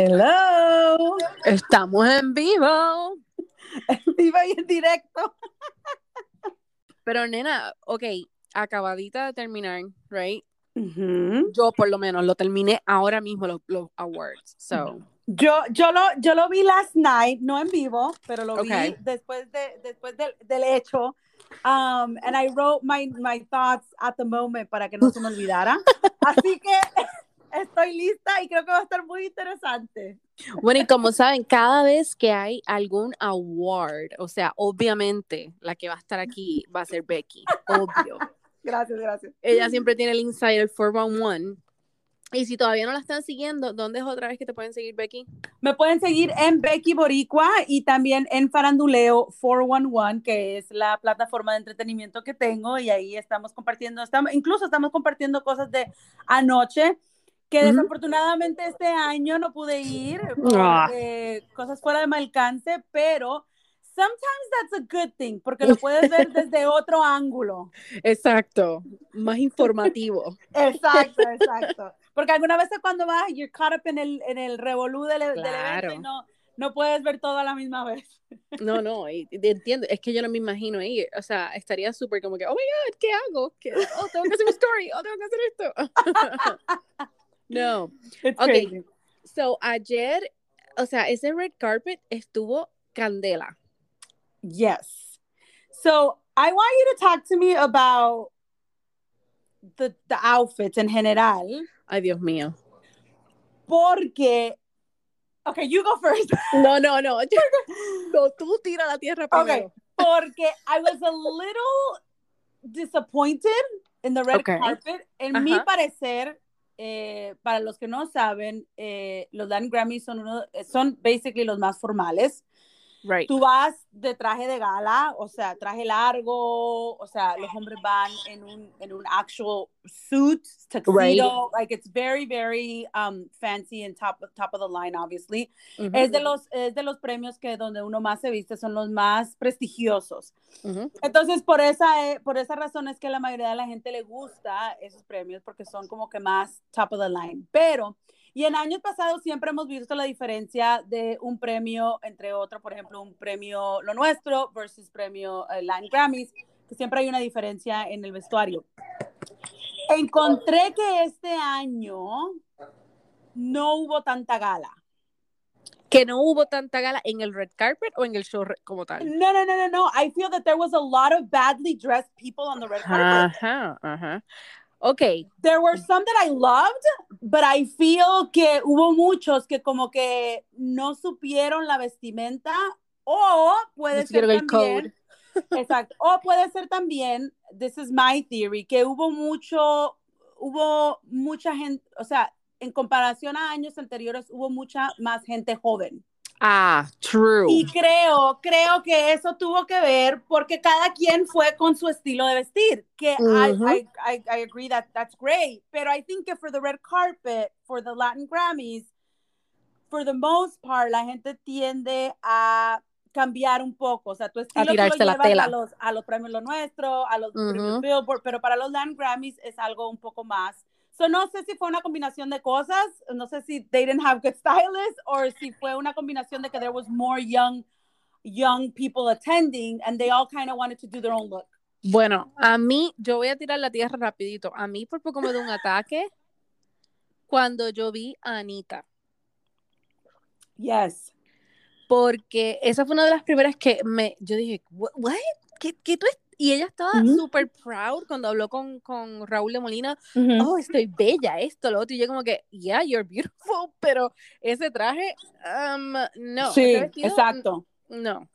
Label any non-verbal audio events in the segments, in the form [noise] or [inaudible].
Hello. Estamos en vivo. En vivo y en directo. Pero nena, ok, acabadita de terminar, right? Yo por lo menos lo terminé ahora mismo los, los awards. So, Yo, yo, lo, yo lo vi last night, no en vivo, pero lo Okay. vi después, de, después del, del hecho. Um, and I wrote my, my thoughts at the moment para que no se me olvidara. [laughs] Así que estoy lista y creo que va a estar muy interesante. bueno, y como saben, cada vez que hay algún award, o sea, obviamente la que va a estar aquí va a ser Becky, obvio. Gracias, gracias. Ella siempre tiene el Insider 411. Y si todavía no la están siguiendo, ¿dónde es otra vez que te pueden seguir, Becky? Me pueden seguir en Becky Boricua y también en Faranduleo 411, que es la plataforma de entretenimiento que tengo y ahí estamos compartiendo, estamos, incluso estamos compartiendo cosas de anoche que desafortunadamente este año no pude ir Ah. eh, cosas fuera de mi alcance, pero sometimes that's a good thing porque lo [laughs] puedes ver desde otro ángulo. Exacto, más [laughs] informativo. Exacto, exacto. Porque algunas veces cuando vas, you're caught up en el, en el revolú del, del Claro. evento y no, no puedes ver todo a la misma vez. No, no, y- y entiendo, es que yo no me imagino ahí, o sea, estaría súper como que, oh my god, ¿qué hago? ¿Qué? Oh, tengo que hacer un story, oh, tengo que hacer esto. [laughs] no, It's Ok. crazy. so ayer, o sea, ese red carpet estuvo candela. Yes. So I want you to talk to me about the, the outfits in general, Ay, Dios mío. porque. Okay, you go first. [laughs] No, no, no, no, tú tira la tierra Okay. Porque I was a little disappointed in the red Okay. carpet. En mi parecer, eh, para los que no saben, eh, los Latin Grammys son, uno, son basically los más formales. Right. Tú vas de traje de gala, o sea, traje largo, o sea, los hombres van en un, en un actual suit, tuxedo, like it's very, very um, fancy and top, top of the line, obviously. Ujú, Es de los, es de los premios que donde uno más se viste, son los más prestigiosos. ujú. Entonces, por esa, eh, por esa razón es que la mayoría de la gente le gusta esos premios porque son como que más top of the line. Pero, y en años pasados siempre hemos visto la diferencia de un premio entre otro, por ejemplo, un premio Lo Nuestro versus premio eh, Latin Grammys, que siempre hay una diferencia en el vestuario. Encontré que este año no hubo tanta gala. Que no hubo tanta gala en el red carpet o en el show como tal. No, no, no, no, no. I feel that there was a lot of badly dressed people on the red carpet. Ajá, ajá. Ok, There were some that I loved, but I feel que hubo muchos que como que no supieron la vestimenta o puede ser también, [laughs] exacto, o puede ser también, this is my theory, que hubo mucho, hubo mucha gente, o sea, en comparación a años anteriores, hubo mucha más gente joven. Ah, true. Y creo, creo que eso tuvo que ver porque cada quien fue con su estilo de vestir. Que I-. I, I, I agree that that's great. Pero I think que for the red carpet, for the Latin Grammys, for the most part, la gente tiende a cambiar un poco. O sea, tu estilo lo tirarse la tela. A, los, a los premios Lo Nuestro, a los premios Ujú. Billboard, pero para los Latin Grammys es algo un poco más. So, no sé si fue una combinación de cosas, no sé si they didn't have good stylists, or si fue una combinación de que there was more young, young people attending, and they all kind of wanted to do their own look. Bueno, a mí, yo voy a tirar la tierra rapidito. A mí por poco me da un ataque cuando yo vi a Anita. Yes. Porque esa fue una de las primeras que me, yo dije, "What? ¿Qué, qué tú es-?" Y ella estaba Ujú. súper proud cuando habló con, con Raúl de Molina. Oh, estoy bella, esto, lo otro. Y yo como que, yeah, you're beautiful. [laughs] Pero ese traje, um, no. sí, vestido, exacto. No.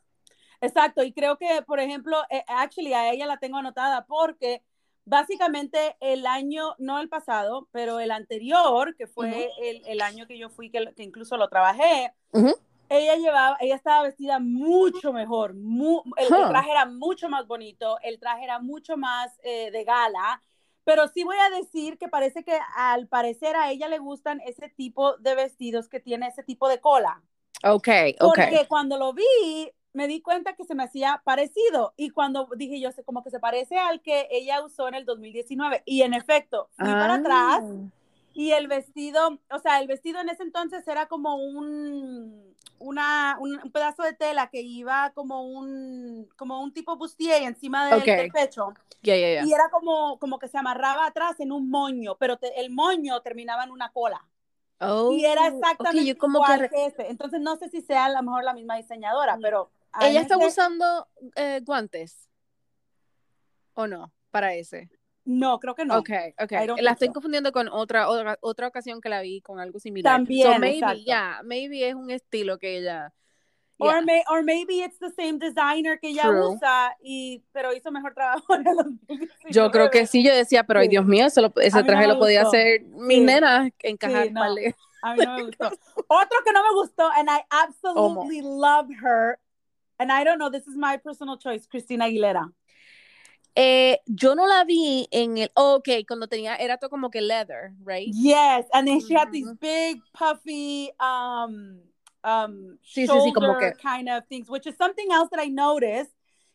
Exacto, y creo que, por ejemplo, eh, actually a ella la tengo anotada porque básicamente el año, no el pasado, pero el anterior, que fue el, el año que yo fui, que, que incluso lo trabajé, Ujú. Ella llevaba, ella estaba vestida mucho mejor, mu- el, el Huh. traje era mucho más bonito, el traje era mucho más eh, de gala, pero sí voy a decir que parece que al parecer a ella le gustan ese tipo de vestidos que tiene ese tipo de cola. Ok, ok. Porque cuando lo vi, me di cuenta que se me hacía parecido. Y cuando dije yo, como que se parece al que ella usó en el 2019. Y en efecto, fui para Ah. atrás Y el vestido, o sea, el vestido en ese entonces era como un, una, un, un pedazo de tela que iba como un, como un tipo bustier encima del, pecho. Yeah, yeah, yeah. Y era como, como que se amarraba atrás en un moño, pero te- el moño terminaba en una cola. Oh, y era exactamente como igual que que, este. Entonces no sé si sea a lo mejor la misma diseñadora, Mm. pero... ella está usando eh, guantes o no para ese. No, creo que no. Ok, ok. La estoy so. confundiendo con otra, otra otra ocasión que la vi con algo similar. También, so maybe, exacto. yeah, maybe es un estilo que ella. Or, yeah. may- or maybe it's the same designer que ella True. usa, y, pero hizo mejor trabajo en el 2019. Yo creo que sí, yo decía, pero ay Sí. Dios mío, eso lo- ese no traje me lo podía hacer mis Sí. nenas encajar. Sí, no. vale. A mí no me gustó. Otro que no me gustó, and I absolutely love her, and I don't know, this is my personal choice, Cristina Aguilera. Eh, yo no la vi en el. oh, ok, cuando tenía. Era todo como que leather, right? Yes, and then she had these big, puffy, um, um, Sí, sí, sí, como que- kind of things, which is something else that I noticed,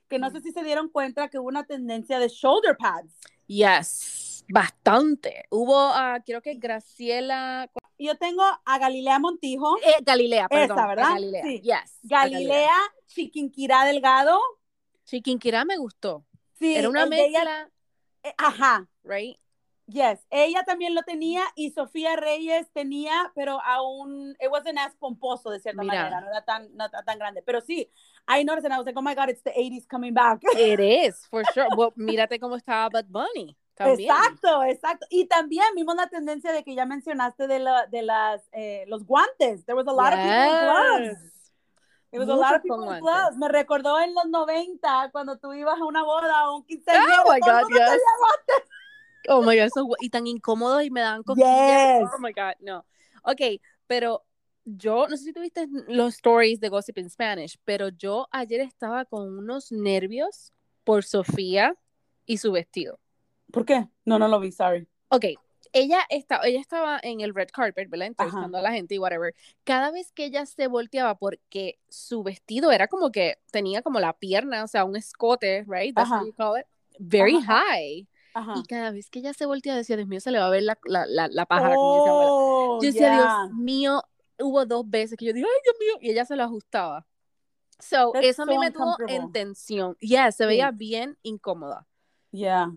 que no sé si se dieron cuenta que hubo una tendencia de shoulder pads. Yes, bastante. Hubo, ah, creo que Graciela. Yo tengo a Galilea Montijo, eh, Galilea, perdón. Esa, ¿verdad? Galilea. Sí. Yes. a Galilea Chiquinquirá Delgado. Chiquinquirá me gustó. Sí, Era una de ella- mezcla, eh, ajá, right? yes. Ella también lo tenía y Sofía Reyes tenía, pero aún, it wasn't as pomposo de cierta Mira. manera, no era tan, no era tan grande. Pero sí, I noticed and I was like, oh my God, it's the 80s coming back. [laughs] It is, for sure. Well, mírate cómo estaba Bad Bunny. También. Exacto, exacto. Y también vimos la tendencia de que ya mencionaste de, la, de las, eh, los guantes. There was a lot of people with gloves. It was a lot of people. Me recordó en los 90 cuando tú ibas a una boda o un quinceañero. Oh my God, yes. Oh my God, eso, y tan incómodo y me dan cosquillas. Yes. Oh my God, no. Ok, pero yo, no sé si tuviste los stories de Gossip in Spanish, pero yo ayer estaba con unos nervios por Sofía y su vestido. ¿Por qué? No, no lo vi, sorry. Ok, ella, está, ella estaba en el red carpet, ¿verdad? Entrevistando a la gente y whatever. Cada vez que ella se volteaba, porque su vestido era como que tenía como la pierna, o sea, un escote, right? That's Ajá. what you call it. Very Ajá. high. Ajá. Y cada vez que ella se volteaba, decía, Dios mío, se le va a ver la, la, la, la pájara. Oh, Yo decía, yeah. Dios mío, hubo dos veces que yo digo, ay, Dios mío, y ella se lo ajustaba. So, That's eso a mí so me tuvo en tensión. Yeah, se Sí. veía bien incómoda. Yeah.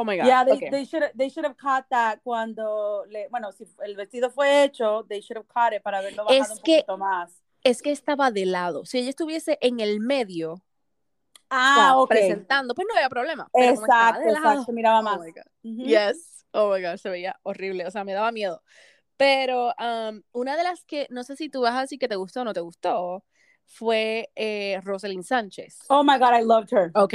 Oh my God. Yeah, they, okay. they should they should have caught that cuando le, bueno, si el vestido fue hecho, they should have caught it para haberlo bajado Es un que- poquito más. Es que estaba de lado. Si ella estuviese en el medio, o Ah, sea, ok. presentando, pues no había problema. Pero como Exacto, de lado, exacto, miraba oh más. my God. Yes. Oh my God, se veía horrible. O sea, me daba miedo. Pero um, una de las que, no sé si tú vas a decir que te gustó o no te gustó, fue eh, Rosalind Sánchez. Oh my God, I loved her. Ok.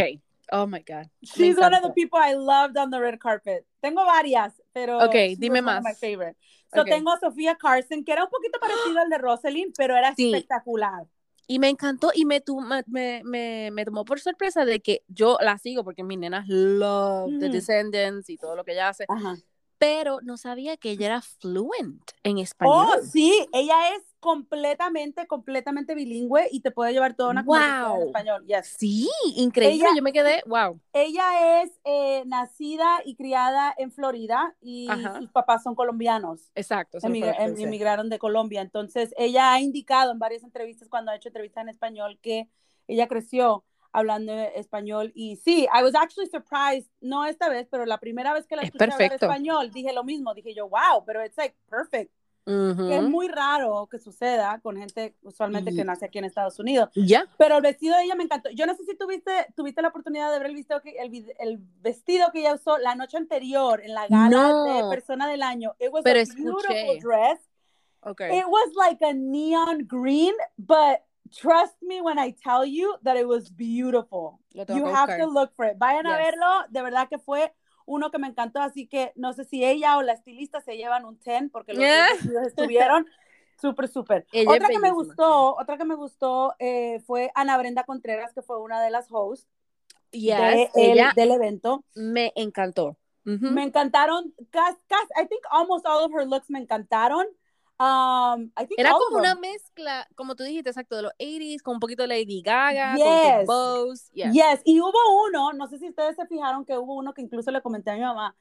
Oh my God. She's one of the people I loved on the red carpet. Tengo varias, pero Ok, dime más. my favorite. So Ok. tengo a Sofía Carson, que era un poquito parecido al de Rosalind, pero era Sí. espectacular. Y me encantó y me, me, me, me, tomó por sorpresa de que yo la sigo porque mis nenas love The Ujú. Descendants y todo lo que ella hace, Ajá. pero no sabía que ella era fluent en Oh, español. sí, ella es completamente, completamente bilingüe y te puede llevar toda una conversación en Wow. español. Yes. Sí, increíble. Ella- yo me quedé, [laughs] wow. Ella es eh, nacida y criada en Florida y Ajá. sus papás son colombianos. Exacto. Emigra- em- emigraron de Colombia. Entonces, ella ha indicado en varias entrevistas, cuando ha hecho entrevistas en español, que ella creció hablando español. Y sí, I was actually surprised, no esta vez, pero la primera vez que la Es escuché hablar perfecto. español, dije lo mismo. Dije yo, wow, pero it's like perfect. Ujú. Que es muy raro que suceda con gente usualmente que nace aquí en Estados Unidos. Ya. Pero el vestido de ella me encantó. Yo no sé si tuviste, tuviste la oportunidad de ver el vestido, que, el, el vestido que ella usó la noche anterior en la gala No. de Persona del Año. It was Pero a beautiful escuché. dress. Okay. It was like a neon green, but trust me when I tell you that it was beautiful. You have to look for it. Vayan a Yes. verlo. De verdad que fue uno que me encantó, así que no sé si ella o la estilista se llevan un 10 porque los dos Yeah. vestidos estuvieron [laughs] súper, súper. Otra que me gustó, otra que me gustó eh, fue Ana Brenda Contreras, que fue una de las hosts Yes, de el- del evento. me encantó. Ujú. Me encantaron, casi, I think almost all of her looks me encantaron. Um, I think Era como una mezcla, como tú dijiste, exacto, de los 80s, con un poquito de Lady Gaga, Yes. con bows. Yes. Yes, y hubo uno, no sé si ustedes se fijaron que hubo uno que incluso le comenté a mi mamá.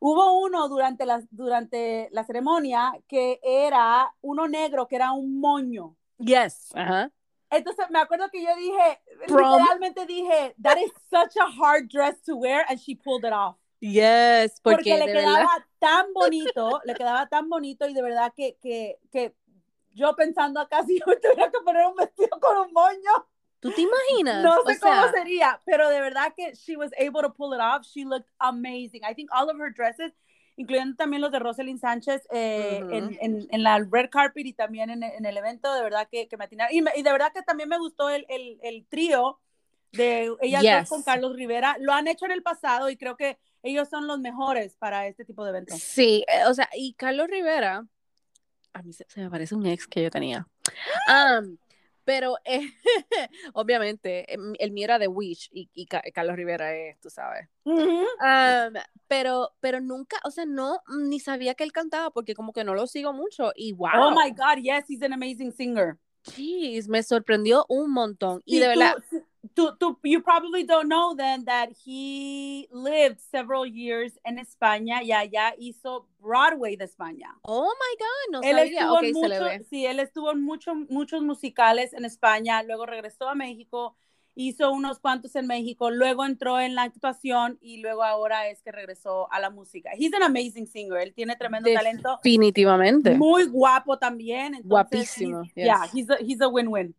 Hubo uno durante la, durante la ceremonia que era uno negro, que era un moño. Yes. Ajá. Entonces me acuerdo que yo dije, realmente dije, that is such a hard dress to wear, and she pulled it off. Yes, porque, le quedaba [laughs] tan bonito, le quedaba tan bonito y de verdad que, que, que yo pensando acá [laughs] si yo me tuviera que poner un vestido con un moño. ¿Tú te imaginas? No sé cómo sería, pero de verdad que she was able to pull it off. She looked amazing. I think all of her dresses, incluyendo también los de Rosalind Sánchez eh, en, en, en, la red carpet y también en, en el evento, de verdad que, que me atinaron. Y, y, de verdad que también me gustó el, el, el trío de ellas dos con Carlos Rivera. Lo han hecho en el pasado y creo que ellos son los mejores para este tipo de eventos. Sí, eh, o sea, y Carlos Rivera, a mí se, me parece un ex que yo tenía. Um, pero eh, [laughs] obviamente em, el mío era de Wish y, Carlos Rivera es, tú sabes. pero, pero nunca, o sea, no, ni sabía que él cantaba porque como que no lo sigo mucho y wow. Oh my God, yes, he's an amazing singer. Jeez, me sorprendió un montón. Y de verdad. Tú, tú, you probably don't know then that he lived several years en España y allá hizo Broadway de España. Oh my God, no él sabía. Okay, mucho, se le ve. Sí, él estuvo en muchos muchos musicales en España, luego regresó a México hizo unos cuantos en México, luego entró en la actuación y luego ahora es que regresó a la música. He's an amazing singer, él tiene tremendo talento. Definitivamente. Muy guapo también. Guapísimo. Ya, yeah, he's a, win-win.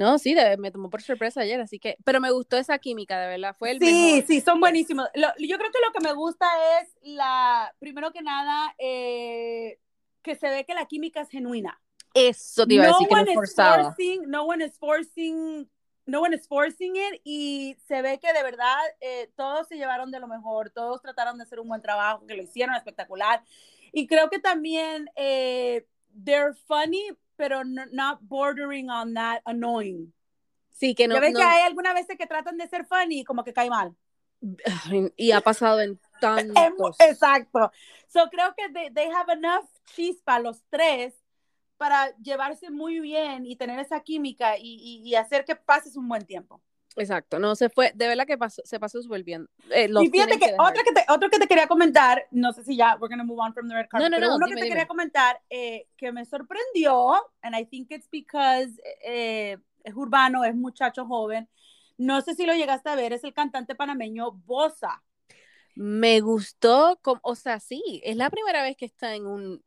No, sí, me tomó por sorpresa ayer, así que, pero me gustó esa química, de verdad, fue el Sí, sí, son buenísimos. yo creo que lo que me gusta es la, primero que nada, eh, que se ve que la química es genuina. Eso te iba a decir que no es forzada. no one is forcing no one is forcing it y se ve que de verdad eh, todos se llevaron de lo mejor, todos trataron de hacer un buen trabajo, que lo hicieron espectacular. Y creo que también eh, they're funny, pero no, not bordering on that annoying. Sí, que no. Ya ves que hay algunas veces que tratan de ser funny y como que cae mal. Y ha pasado en [laughs] tantos. Exacto. So creo que they, they have enough chispa los tres para llevarse muy bien y tener esa química y, y, hacer que pases un buen tiempo. Exacto, no se fue, de verdad que pasó, se pasó súper bien. Eh, y fíjate que, otro, que te, otro que te quería comentar, no sé si ya, we're to move on from the red carpet, no, no, pero no, uno que te quería comentar eh, que me sorprendió, and I think it's because eh, es urbano, es muchacho joven, no sé si lo llegaste a ver, es el cantante panameño Bosa. Me gustó, o sea, sí, es la primera vez que está en un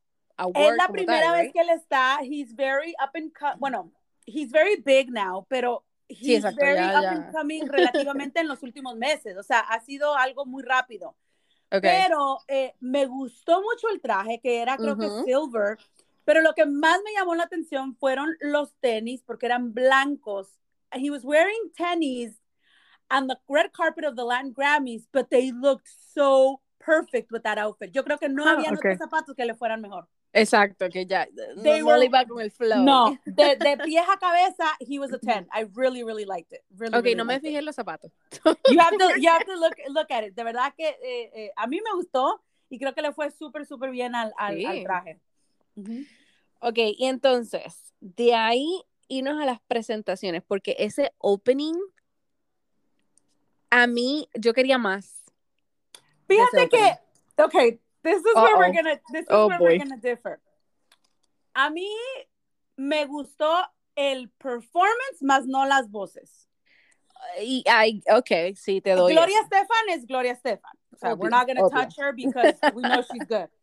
es la primera vez que él está. He's very up and bueno, he's very big now, pero he's very up and coming [laughs] relativamente en los últimos meses. O sea, ha sido algo muy rápido. Pero eh, me gustó mucho el traje, que era creo que silver. Pero lo que más me llamó la atención fueron los tenis, porque eran blancos. He was wearing tennis on the red carpet of the Latin Grammys, but they looked so perfect with that outfit. Yo creo que no ah, había otros zapatos que le fueran mejor. Exacto, que ya no, le iba con el flow. No, [laughs] de, de pies a cabeza, he was a 10. I really, really liked it. Really, ok, no me fijé en los zapatos. You have to, you have to [laughs] look, look at it. De verdad que eh, eh, a mí me gustó y creo que le fue súper, súper bien al, al, traje. Ok, y entonces, de ahí irnos a las presentaciones, porque ese opening, a mí, yo quería más. Fíjate que, ok, This is where we're gonna, this is oh, where we're gonna differ. A mí me gustó el performance, más no las voces. Y, I, ok, sí, te doy. Gloria Estefan es Gloria Estefan. So we're not gonna touch her because we know she's good. [laughs]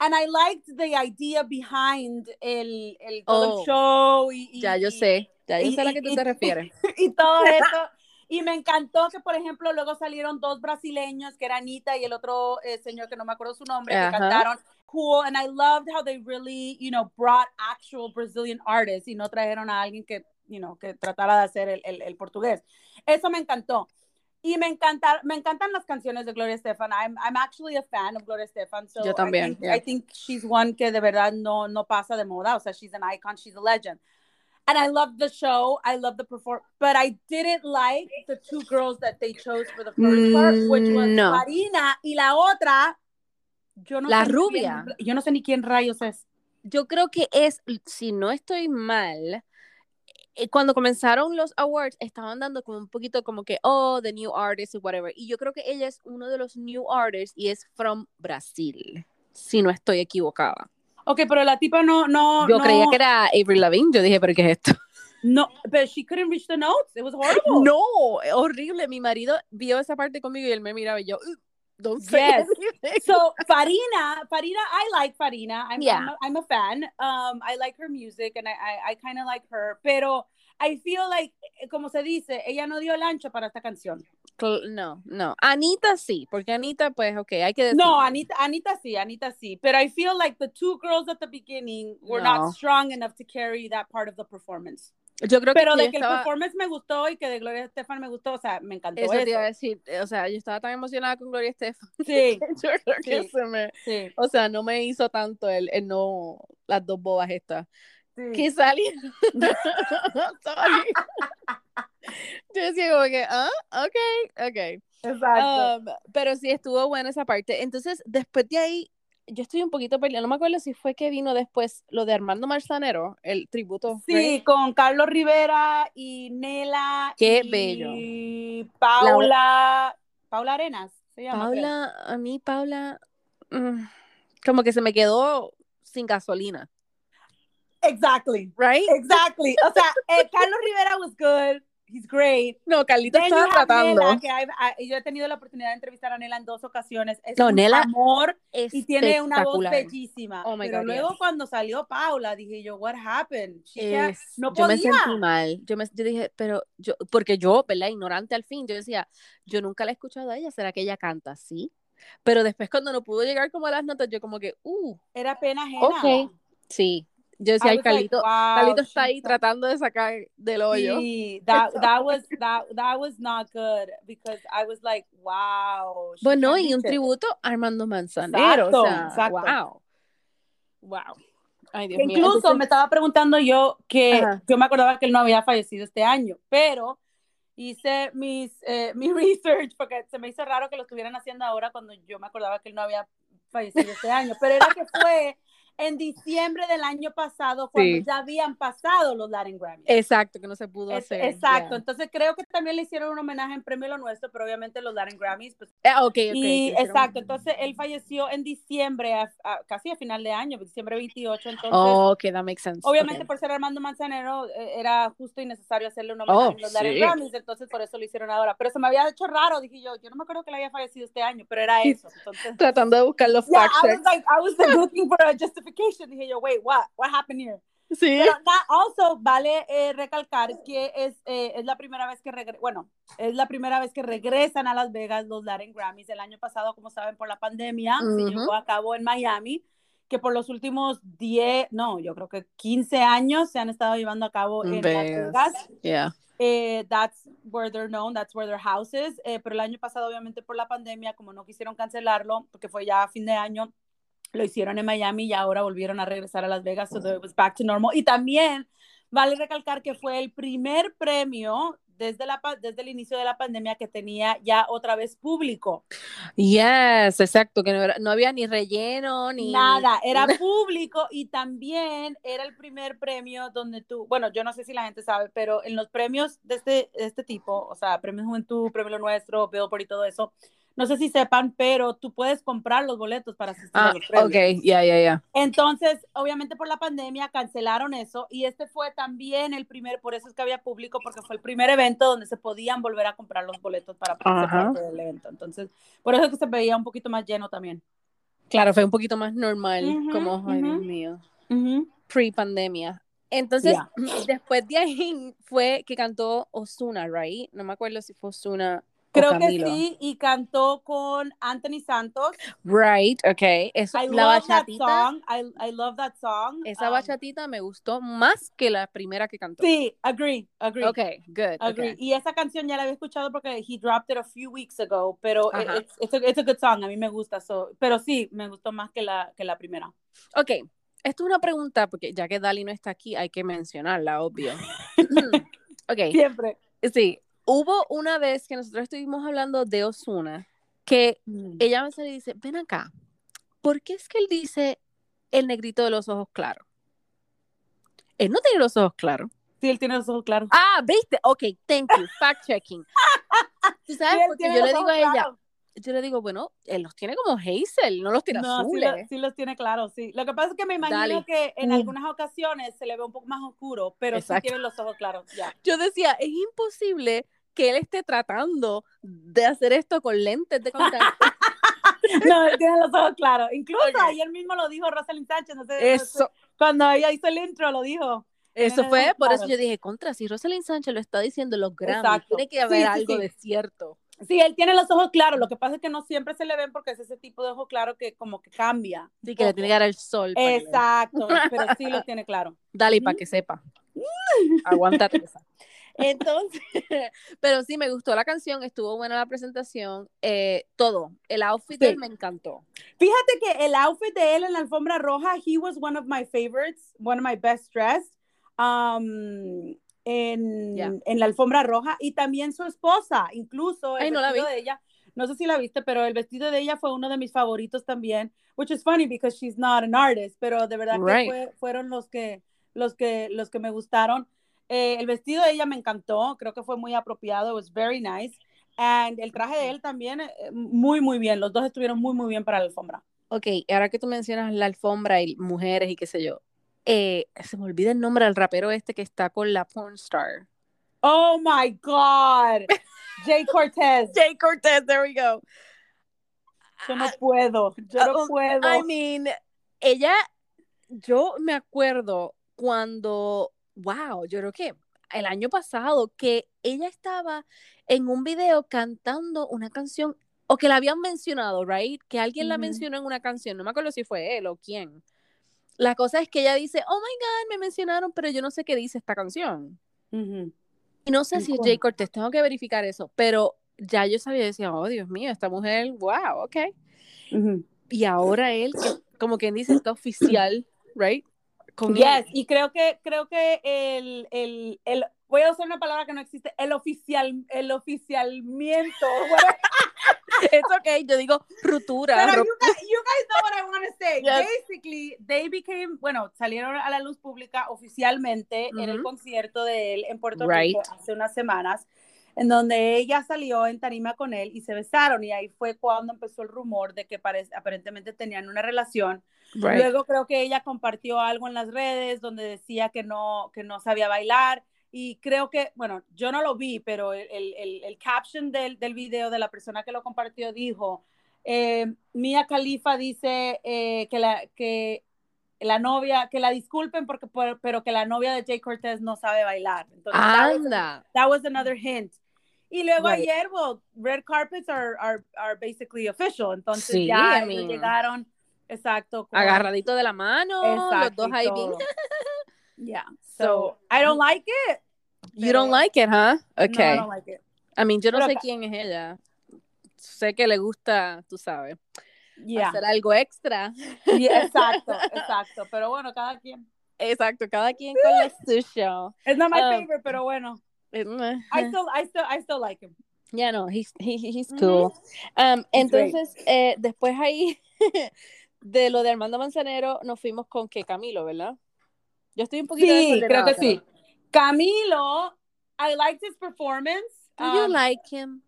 And I liked the idea behind el, el todo oh, show. Y, ya yo sé, ya yo sé a la que tú te refieres. [laughs] Y todo eso. [laughs] Y me encantó que, por ejemplo, luego salieron dos brasileños, que era Anita y el otro eh, señor que no me acuerdo su nombre, que cantaron cool. And I loved how they really, you know, brought actual Brazilian artists y no trajeron a alguien que, you know, que tratara de hacer el, el, el portugués. Eso me encantó. Y me, encanta, me encantan las canciones de Gloria Estefan. I'm, I'm actually a fan of Gloria Estefan. So Yo también. I think, I think she's one que de verdad no, no pasa de moda. O sea, she's an icon, she's a legend and I loved the show. I loved the perform, but I didn't like the two girls that they chose for the first part, which was no. Marina y la otra. Yo no la rubia. Quién, yo no sé ni quién rayos es. Yo creo que es, si no estoy mal, eh, cuando comenzaron los awards, estaban dando como un poquito como que, oh, the new artist y whatever. Y yo creo que ella es uno de los new artists y es from Brasil, si no estoy equivocada. Ok, pero la tipa no, no. Yo creía que era Avril Lavigne, yo dije, pero ¿qué es esto? No, pero she couldn't reach the notes. It was horrible. No, horrible. Mi marido vio esa parte conmigo y él me miraba y yo, don't say yes. So Farina, Farina, I like Farina. I'm, yeah. I'm, a, I'm a fan. Um, I like her music and I, I, I kind of like her. Pero I feel like, eh, como se dice, ella no dio el ancho para esta canción. No, no. Anita sí, porque Anita, pues, ok, hay que decir. No, Anita, Anita sí, Anita sí. But I feel like the two girls at the beginning were no. not strong enough to carry that part of the performance. Yo creo Pero que de que estaba... el performance me gustó y que de Gloria Estefan me gustó, o sea, me encantó eso. Eso te iba a decir, eh, o sea, yo estaba tan emocionada con Gloria Estefan. [laughs] Sí. yo creo que sí. se me, sí. o sea, no me hizo tanto el, el no, las dos bobas estas. Sí. Que salí. [laughs] yo decía como que, ah, ok, ok. Exacto. Um, pero sí estuvo buena esa parte. Entonces, después de ahí, yo estoy un poquito peleando, no me acuerdo si fue que vino después lo de Armando Marzanero, el tributo. Sí, right? con Carlos Rivera y Nela. Qué y bello. Paula, La... Paula Arenas, se llama. Paula, creo. a mí Paula, mm, como que se me quedó sin gasolina. Exactly. Right? Exactly. O sea, eh, Carlos Rivera was good. He's great. No, Carlito estaba tratando. Nela, que I, I, yo he tenido la oportunidad de entrevistar a Nela en dos ocasiones. Es no, un Nela amor y tiene una voz bellísima. Oh my Pero God, luego yes. cuando salió Paula, dije yo, what happened? Es, no yo podía. me sentí mal. Yo, me, yo dije, pero yo, porque yo, ¿verdad? Ignorante al fin, yo decía, yo nunca la he escuchado a ella. ¿Será que ella canta? Sí. Pero después cuando no pudo llegar como a las notas, yo como que, uh. Era pena ajena. Ok. Sí. Yo decía, ay, Carlito, like, wow, Carlito está ahí tratando de sacar del hoyo. Sí, that, that, was, that, that was not good, because I was like, wow. Bueno, y un tributo a Armando Manzanero, exacto, o sea, exacto. wow. Wow. Ay, Dios Incluso mío. Entonces, me estaba preguntando yo que Ajá. yo me acordaba que él no había fallecido este año, pero hice mis, eh, mi [laughs] research porque se me hizo raro que lo estuvieran haciendo ahora cuando yo me acordaba que él no había fallecido este año, pero era que fue en diciembre del año pasado cuando Sí. ya habían pasado los Latin Grammys. Exacto, que no se pudo Es- hacer. exacto, ya. entonces creo que también le hicieron un homenaje en Premio Lo Nuestro, pero obviamente los Latin Grammys, pues Eh, ok, ok. y exacto, entonces él falleció en diciembre, a- a- casi a final de año, diciembre 28, entonces Oh, ok, that makes sense. obviamente ok. por ser Armando Manzanero eh, era justo y necesario hacerle un homenaje Oh, en los Latin sí. Grammys, entonces por eso lo hicieron ahora, pero se me había hecho raro, dije yo, yo no me acuerdo que le había fallecido este año, pero era eso, entonces Tratando de buscar los yeah, fact I was like, I was [laughs] looking for a justification, dije yo, wait, what, what happened here? Sí. Pero na- also vale eh, recalcar que es, eh, es la primera vez que regre bueno, es la primera vez que regresan a Las Vegas los Latin Grammys. El año pasado, como saben, por la pandemia, se llevó a cabo en Miami, que por los últimos 10, no, yo creo que 15 años se han estado llevando a cabo en Las Vegas. Vegas. Yeah. Eh, that's where they're known, that's where their house is. Eh, pero el año pasado, obviamente, por la pandemia, como no quisieron cancelarlo, porque fue ya a fin de año, lo hicieron en Miami y ahora volvieron a regresar a Las Vegas, so it was back to normal. Y también vale recalcar que fue el primer premio desde, la, desde el inicio de la pandemia que tenía ya otra vez público. Yes, exacto, que no, era- no había ni relleno, ni... Nada, era [laughs] público y también era el primer premio donde tú, bueno, yo no sé si la gente sabe, pero en los premios de este, de este tipo, o sea, Premio Juventud, Premio Lo Nuestro, Billboard y todo eso, no sé si sepan, pero tú puedes comprar los boletos para asistir Ah, a los premios. ok, ya, ya, ya. Entonces, obviamente por la pandemia cancelaron eso y este fue también el primer, por eso es que había público, porque fue el primer evento donde se podían volver a comprar los boletos para ser Ajá. parte del evento. Entonces, por eso es que se veía un poquito más lleno también. Claro, fue un poquito más normal, Ujú, como, ay, Dios mío, pre-pandemia. Entonces, [clears throat] después de ahí fue que cantó Osuna, right? No me acuerdo si fue Osuna Creo que sí, y cantó con Anthony Santos. Right, ok. Eso, I la love that bachatita, song. I, I love that song. esa Um, bachatita me gustó más que la primera que cantó. Sí, agree, agree. Ok, good. Agree. ok. Y esa canción ya la había escuchado porque he dropped it a few weeks ago, pero it- Ajá. it's, it's, a, it's a good song, a mí me gusta. So, pero sí, me gustó más que la, que la primera. Ok, esto es una pregunta, porque ya que Dali no está aquí, hay que mencionarla, obvio. [laughs] ok, Siempre. sí. Hubo una vez que nosotros estuvimos hablando de Osuna, que ella me sale y dice, ven acá, ¿por qué es que él dice el negrito de los ojos claros? Él no tiene los ojos claros. Sí, él tiene los ojos claros. Ah, ¿viste? Ok, thank you. Fact checking. [laughs] ¿Tú sabes? Porque yo le digo a ella. Yo le digo, bueno, él los tiene como Hazel, no los tiene No, sí, azules. lo- sí los tiene claros, sí. Lo que pasa es que me imagino Dale. que en Mm. algunas ocasiones se le ve un poco más oscuro, pero sí Exacto. tiene los ojos claros, ya. Yo decía, es imposible que él esté tratando de hacer esto con lentes de [laughs] contacto. No, él tiene los ojos claros. Incluso Ok. ayer mismo lo dijo Rosalind Sánchez, no sé, no sé, Eso, cuando ella hizo el intro lo dijo. eso fue, por eso claros. yo dije, contra, si Rosalind Sánchez lo está diciendo en los Grammys, tiene que Sí, haber sí, algo sí. de cierto. Sí, él tiene los ojos claros, lo que pasa es que no siempre se le ven porque es ese tipo de ojo claro que como que cambia. Sí, que le tiene que dar el sol. Exacto, [laughs] pero sí lo tiene claro. Dale, para Ujú. que sepa. Aguántate esa. [laughs] Entonces, [laughs] pero sí, me gustó la canción, estuvo buena la presentación, eh, todo. El outfit de Sí. él me encantó. Fíjate que el outfit de él en la alfombra roja, he was one of my favorites, one of my best dressed um, en, Ya. en la alfombra roja y también su esposa, incluso el Ay, no la vestido vi. de ella, no sé si la viste, pero el vestido de ella fue uno de mis favoritos también, which is funny because she's not an artist, pero de verdad Right. que fue- fueron los que, los que, los que me gustaron. Eh, el vestido de ella me encantó, creo que fue muy apropiado, it was very nice. And el traje de él también, eh, muy, muy bien. Los dos estuvieron muy, muy bien para la alfombra. Ok, ahora que tú mencionas la alfombra y mujeres y qué sé yo, eh, se me olvida el nombre del rapero este que está con la porn star. Oh my God. [laughs] Jay Cortez. Jay Cortez, there we go. Yo no puedo. Yo no Uh, puedo. I mean, ella, yo me acuerdo cuando, wow, yo creo que el año pasado, que ella estaba en un video cantando una canción, o que la habían mencionado, right? Que alguien la mencionó en una canción, no me acuerdo si fue él o quién. La cosa es que ella dice, oh my God, me mencionaron, pero yo no sé qué dice esta canción. Y no sé si es. Jay Cortez, tengo que verificar eso, pero ya yo sabía, decía, oh Dios mío, esta mujer, wow, ok. Y ahora él, que, como quien dice, está oficial, right? Con Yes, él. y creo que, creo que el, el, el, voy a usar una palabra que no existe, el oficial, el oficialmiento. It's okay, yo digo ruptura. Pero you guys, you guys know what I want to say. Yes. Basically, they became, bueno, salieron a la luz pública oficialmente en el concierto de él en Puerto Right. Rico hace unas semanas, en donde ella salió en tarima con él y se besaron y ahí fue cuando empezó el rumor de que pare- aparentemente tenían una relación. Right. Luego creo que ella compartió algo en las redes donde decía que no, que no sabía bailar. Y creo que, bueno, yo no lo vi, pero el, el, el- caption del, del video de la persona que lo compartió dijo, eh, Mia Khalifa dice eh, que, la, que la novia, que la disculpen porque, por- pero que la novia de Jay Cortez no sabe bailar. Entonces, that was- Anda. that was another hint. Y luego Right. ayer, well, red carpets are, are, are basically official. Entonces Sí, ya I ellos mean, llegaron, exacto. con- Agarradito de la mano, los Exacto, dos y ahí. [laughs] Yeah. So, So, I don't like it. You don't like it, huh? No, Okay. I don't like it. I mean, yo no Pero sé quién es ella. Sé que le gusta, tú sabes, Yeah. hacer algo extra. Yeah, exacto, [laughs] exacto. Pero bueno, cada quien. Exacto, cada quien con lo suyo. It's not my Um, favorite, pero bueno. I still, I still, I still like him. Yeah, no, he's, he, he's Ujú. cool. Um, He's great. entonces, eh, después ahí, [laughs] de lo de Armando Manzanero, nos fuimos con que Camilo, ¿verdad? Yo estoy un poquito Sí, creo que sí. Camilo, I liked his performance. Do you Um, like him?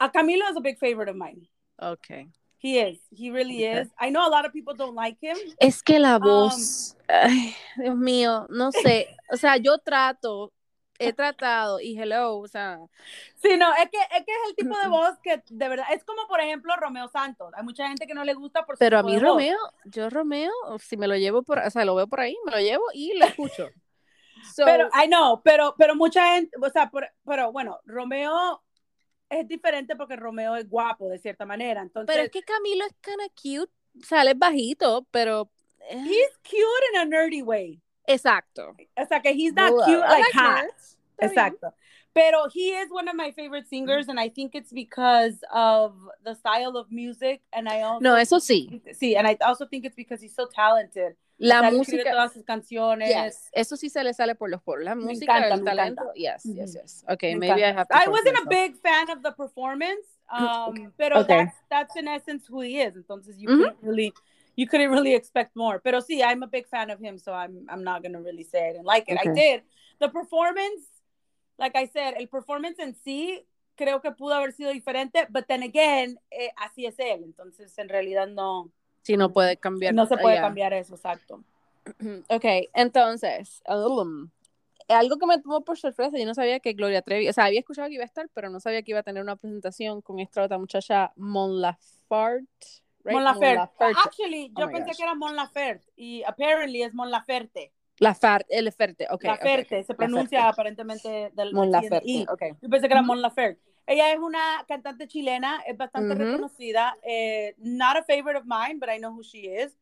uh, Camilo is a big favorite of mine. Okay. He is. He really Okay. is. I know a lot of people don't like him. Es que la Um, voz, ay, Dios mío, no sé, o sea, yo trato, he tratado, y hello, o sea, Sí, no, es que, es que es el tipo de voz que de verdad es como por ejemplo Romeo Santos. Hay mucha gente que no le gusta por su pero a mí de voz. Romeo, yo Romeo, si me lo llevo por, o sea, lo veo por ahí, me lo llevo y lo escucho. So, Pero, I know, pero, pero mucha gente, o sea, por- pero bueno, Romeo es diferente porque Romeo es guapo de cierta manera. Entonces, pero es que Camilo es kind of cute, o es bajito, pero... eh, he's cute in a nerdy way. Exacto. O sea, que he's not Well, cute I like like hot. nerds. Exacto. Pero he is one of my favorite singers, and I think it's because of the style of music, and I also No, eso sí. sí, and I also think it's because he's so talented. La O sea, él escribe música, todas sus canciones. yes, eso sí se le sale por los poros. La Me música, encanta, el me talento, encanta. yes, yes, Ujú. yes. Okay, Me maybe I encanta. have to I force wasn't a myself. big fan of the performance, um, pero Okay. that's that's in essence who he is. Entonces you Ujú. can't really you couldn't really expect more. Pero sí, I'm a big fan of him, so I'm I'm not gonna really say I didn't like it. I did. The performance, like I said, el performance en sí creo que pudo haber sido diferente, but then again, eh, así es él, entonces en realidad no. Sí, no puede cambiar. No se puede cambiar eso, exacto. [clears throat] Ok, entonces, um, algo que me tomó por sorpresa, yo no sabía que Gloria Trevi, o sea, había escuchado que iba a estar, pero no sabía que iba a tener una presentación con esta otra muchacha, Mon Laferte. Right? Mon Laferte. Actually, oh yo pensé que era Mon Laferte y apparently es Mon Laferte. La Farte, el Ferte, ok. La Ferte, se pronuncia aparentemente del Mon Laferte, okay. Yo pensé que era Mon Laferte. Ella es una cantante chilena, es bastante reconocida. Eh, not a favorite of mine, but I know who she is.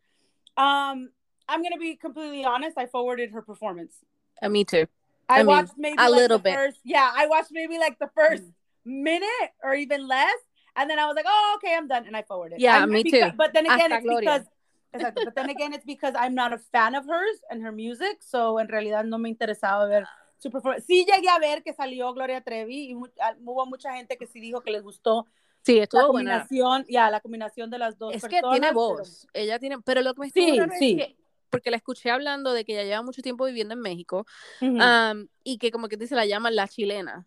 Um, I'm going to be completely honest. I forwarded her performance. Uh, me too. I, I watched maybe a like little bit. First, yeah, I watched maybe like the first mm. minute or even less. And then I was like, oh, okay, I'm done. And I forwarded. Yeah, I'm, me because, too. But then again, Hasta it's Gloria. because Exacto, but then again, it's because I'm not a fan of hers and her music, so en realidad no me interesaba ver su performance. Sí llegué a ver que salió Gloria Trevi y ah, hubo mucha gente que sí dijo que les gustó Sí, estuvo la combinación, ya, la combinación de las dos es que tiene voz, ella tiene, pero lo que me sí, sí. Es que, porque la escuché hablando de que ella lleva mucho tiempo viviendo en México um, y que como que dice la llaman la chilena.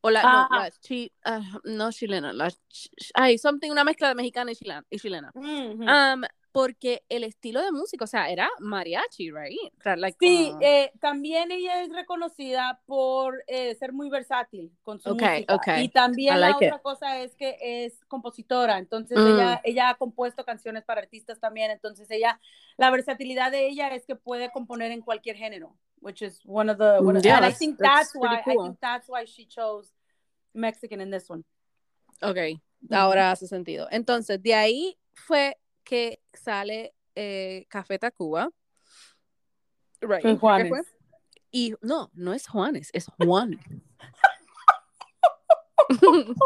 O la, no, la chi, uh, no chilena, la, ay, something, una mezcla de mexicana y chilena. Y chilena. um, porque el estilo de música, o sea, era mariachi, right? sí, eh, también ella es reconocida por eh, ser muy versátil con su música. Y también la otra cosa es que es compositora, entonces ella, mm. ella ha compuesto canciones para artistas también, entonces ella, la versatilidad de ella es que puede componer en cualquier género, which is one of the, one and I think that's, why, I think that's why she chose Mexican in this one. Ok, ahora hace sentido. Entonces, de ahí fue que sale eh, Café Tacuba. Right. Juanes. Y no, no es Juanes, es Juan. [laughs]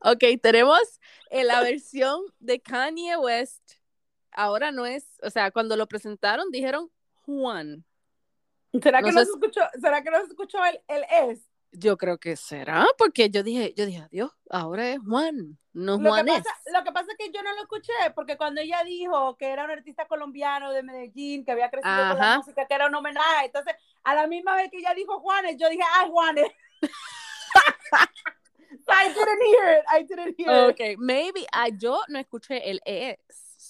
ok, tenemos la versión de Kanye West. Ahora no es, o sea, cuando lo presentaron dijeron Juan. ¿Será que no, se escuchó, ¿será que escuchó el, el es? Yo creo que será, porque yo dije, yo dije, adiós, ahora es Juan, no Juan es. Lo que pasa es que yo no lo escuché, porque cuando ella dijo que era un artista colombiano de Medellín, que había crecido con la música, que era un homenaje, entonces a la misma vez que ella dijo Juanes, yo dije, ah, Juanes. [laughs] I didn't hear it, I didn't hear it. Ok, maybe, I, yo no escuché el es.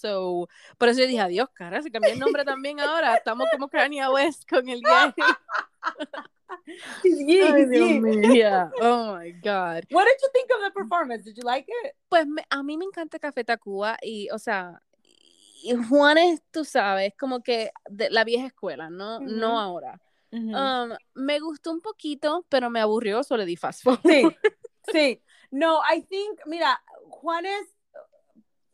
So, por eso yo dije, adiós, cara, se cambió el nombre también ahora. Estamos como Kanye West con el [laughs] día. Oh my God. What did you think of the performance? Did you like it? Pues a mí me encanta Café Tacuba y, o sea, y Juanes, tú sabes, como que de la vieja escuela, no, no ahora. um, me gustó un poquito, pero me aburrió, solo di fast Sí, [laughs] sí. No, I think, mira, Juanes.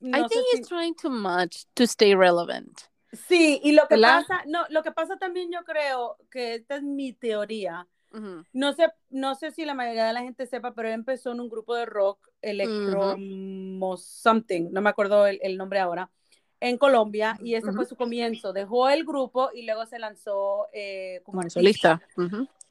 No I think he's trying too much to stay relevant. Sí, y lo que pasa, no, lo que pasa también yo creo que esta es mi teoría. No sé, no sé si la mayoría de la gente sepa, pero él empezó en un grupo de rock electro something, no me acuerdo el, nombre ahora, en Colombia, y ese fue su comienzo. Dejó el grupo y luego se lanzó eh, como solista.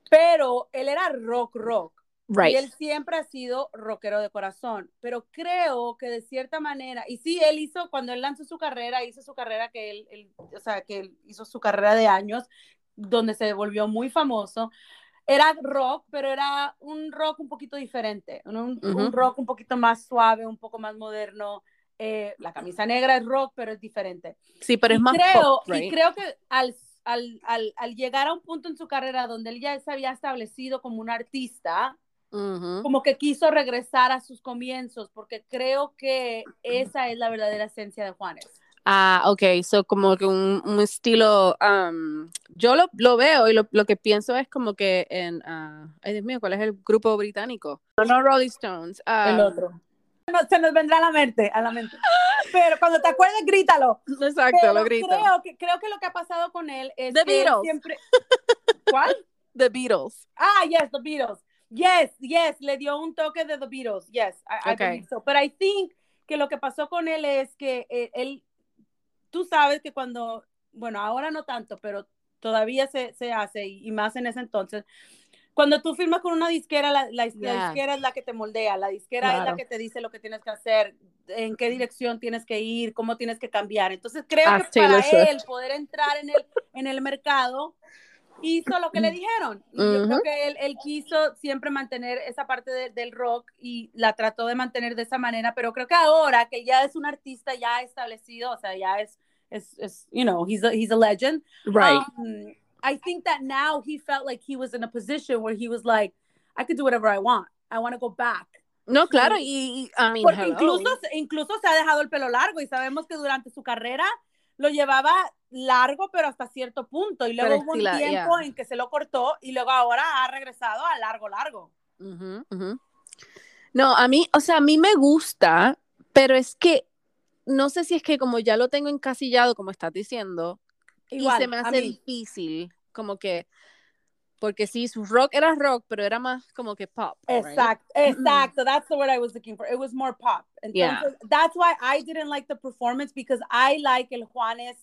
Pero él era rock rock. Y él siempre ha sido rockero de corazón, pero creo que de cierta manera, y sí, él hizo, cuando él lanzó su carrera, hizo su carrera que él, o sea, que él hizo su carrera de años, donde se volvió muy famoso. Era rock, pero era un rock un poquito diferente, un, rock un poquito más suave, un poco más moderno. Eh, la camisa negra es rock, pero es diferente. Sí, pero es más creo, Y creo que al, al, al, al llegar a un punto en su carrera donde él ya se había establecido como un artista, como que quiso regresar a sus comienzos, porque creo que esa es la verdadera esencia de Juanes. Ah, ok, so como que un, un estilo, um, yo lo, lo, veo y lo, lo, que pienso es como que en, uh, ay Dios mío, ¿cuál es el grupo británico? No, no Rolling Stones. el um, otro. se nos vendrá a la mente, a la mente. [laughs] Pero cuando te acuerdes, grítalo. Exacto, lo grito. Creo que, creo que lo que ha pasado con él es The que Beatles. siempre... [laughs] ¿Cuál? The Beatles. Ah, yes, The Beatles. Yes, yes, le dio un toque de The Beatles. Yes, I, okay. believe so. But I think que lo que pasó con él es que eh, él, tú sabes que cuando, bueno, ahora no tanto, pero todavía se, se hace y, más en ese entonces, cuando tú firmas con una disquera, la, la, disquera es la que te moldea, la disquera es la que te dice lo que tienes que hacer, en qué dirección tienes que ir, cómo tienes que cambiar. Entonces creo ah, que para él poder entrar en el, en el mercado, hizo lo que le dijeron. Y yo creo que él, él, quiso siempre mantener esa parte del rock y la trató de mantener de esa manera, pero creo que ahora que ya es un artista ya establecido, o sea, ya es, es, es you know, he's a, he's a legend. Right. Um, I think that now he felt like he was in a position where he was like, I could do whatever I want. I want to go back. No, claro, y, I mean, Porque incluso, incluso se ha dejado el pelo largo y sabemos que durante su carrera lo llevaba largo, pero hasta cierto punto. Y luego hubo un tiempo en que se lo cortó y luego ahora ha regresado a largo, largo. No, a mí, o sea, a mí me gusta, pero es que no sé si es que como ya lo tengo encasillado, como estás diciendo, y se me hace difícil, como que, porque sí, su rock era rock, pero era más como que pop. Exacto, right? exacto. That's the word I was looking for. It was more pop. Entonces, yeah. That's why I didn't like the performance because I like el Juanes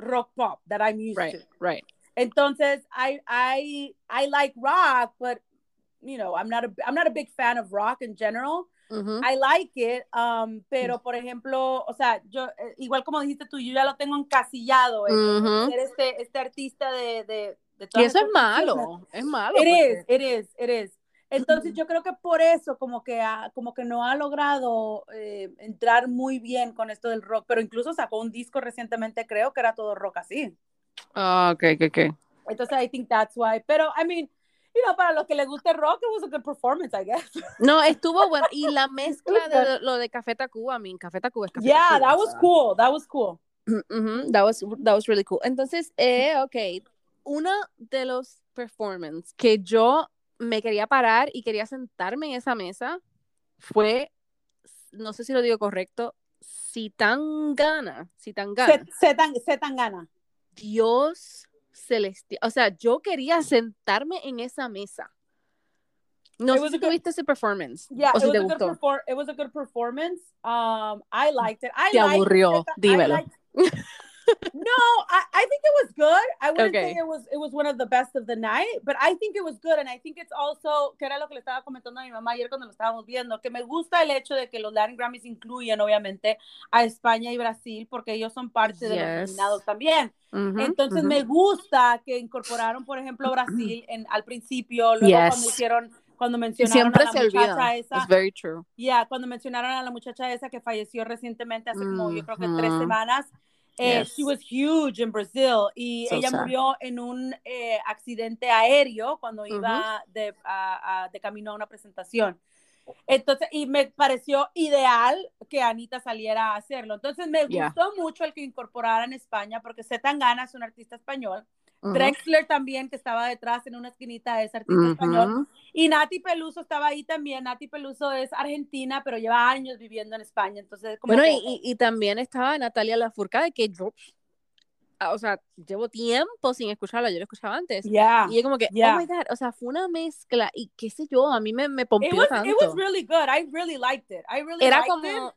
rock pop that I'm used right, to. Right. Entonces, I I I like rock, but you know, I'm not a I'm not a big fan of rock in general. I like it, um, pero por ejemplo, o sea, yo, eh, igual como dijiste tú, yo ya lo tengo encasillado en ser este, este artista de, de, de Y eso es malo, es malo. It is, it is, it is. Entonces yo creo que por eso como que, como que no ha logrado eh, entrar muy bien con esto del rock, pero incluso sacó un disco recientemente, creo que era todo rock así. Ah, ok, ok, ok. Entonces I think that's why, pero I mean, you know, para los que les guste rock, it was a good performance, I guess. No, estuvo bueno. Y la [laughs] mezcla de lo de Café Tacuba, I mean, Café Tacuba es Café Yeah, Tacuba, that was cool, that was cool. that, was, that was really cool. Entonces, eh, ok, uno de los performances que yo me quería parar y quería sentarme en esa mesa fue, no sé si lo digo correcto, si tan gana, si tan gana. Se tan gana. Dios celestial. O sea, yo quería sentarme en esa mesa. No sé si tuviste ese performance. Yeah, o si it, te gustó. It was a good performance. Um, I liked it. I te aburrió, dímelo. [laughs] no, I, I think it was good. I wouldn't okay. say it was it was one of the best of the night, but I think it was good and I think it's also que era lo que le estaba comentando a mi mamá ayer cuando lo estábamos viendo, que me gusta el hecho de que los Latin Grammys incluyen obviamente a España y Brasil porque ellos son parte de los nominados también. Entonces me gusta que incorporaron, por ejemplo, Brasil en al principio, luego yes. cuando hicieron cuando mencionaron siempre a la se muchacha olvida. esa. It's very true. Yeah, cuando mencionaron a la muchacha esa que falleció recientemente hace como yo creo que tres semanas. Eh, yes. She was huge in Brazil y so ella sad. murió en un eh, accidente aéreo cuando iba uh -huh. de, a, a, de camino a una presentación. Entonces, y me pareció ideal que Anita saliera a hacerlo. Entonces, me Yeah. gustó mucho el que incorporara en España porque Zetangana es un artista español. Drexler también, que estaba detrás en una esquinita, es artista español. Ujú. Y Nati Peluso estaba ahí también. Nati Peluso es argentina, pero lleva años viviendo en España. Entonces, como Bueno, que- y, y- también estaba Natalia Lafourcade, que yo, ah, o sea, llevo tiempo sin escucharla, yo la escuchaba antes. Yeah. Y es como que, Yeah. oh my God, o sea, fue una mezcla y qué sé yo, a mí me, me It pompió was, tanto. it was really good. I really liked it. I really Era liked como, it.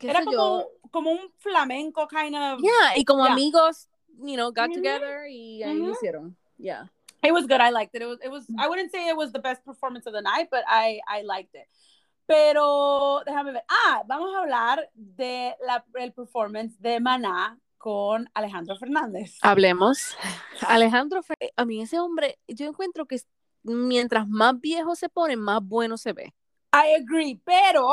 Era como, yo, como un flamenco kind of. yeah, y como Yeah. amigos, you know, got together y ahí lo Ujú. hicieron, yeah. It was good. I liked it. It was. It was. I wouldn't say it was the best performance of the night, but I I liked it. Pero déjame ver. Ah, vamos a hablar de la, el performance de Maná con Alejandro Fernández. Hablemos. Alejandro, Fer- a mí ese hombre, yo encuentro que mientras más viejo se pone, más bueno se ve. I agree, pero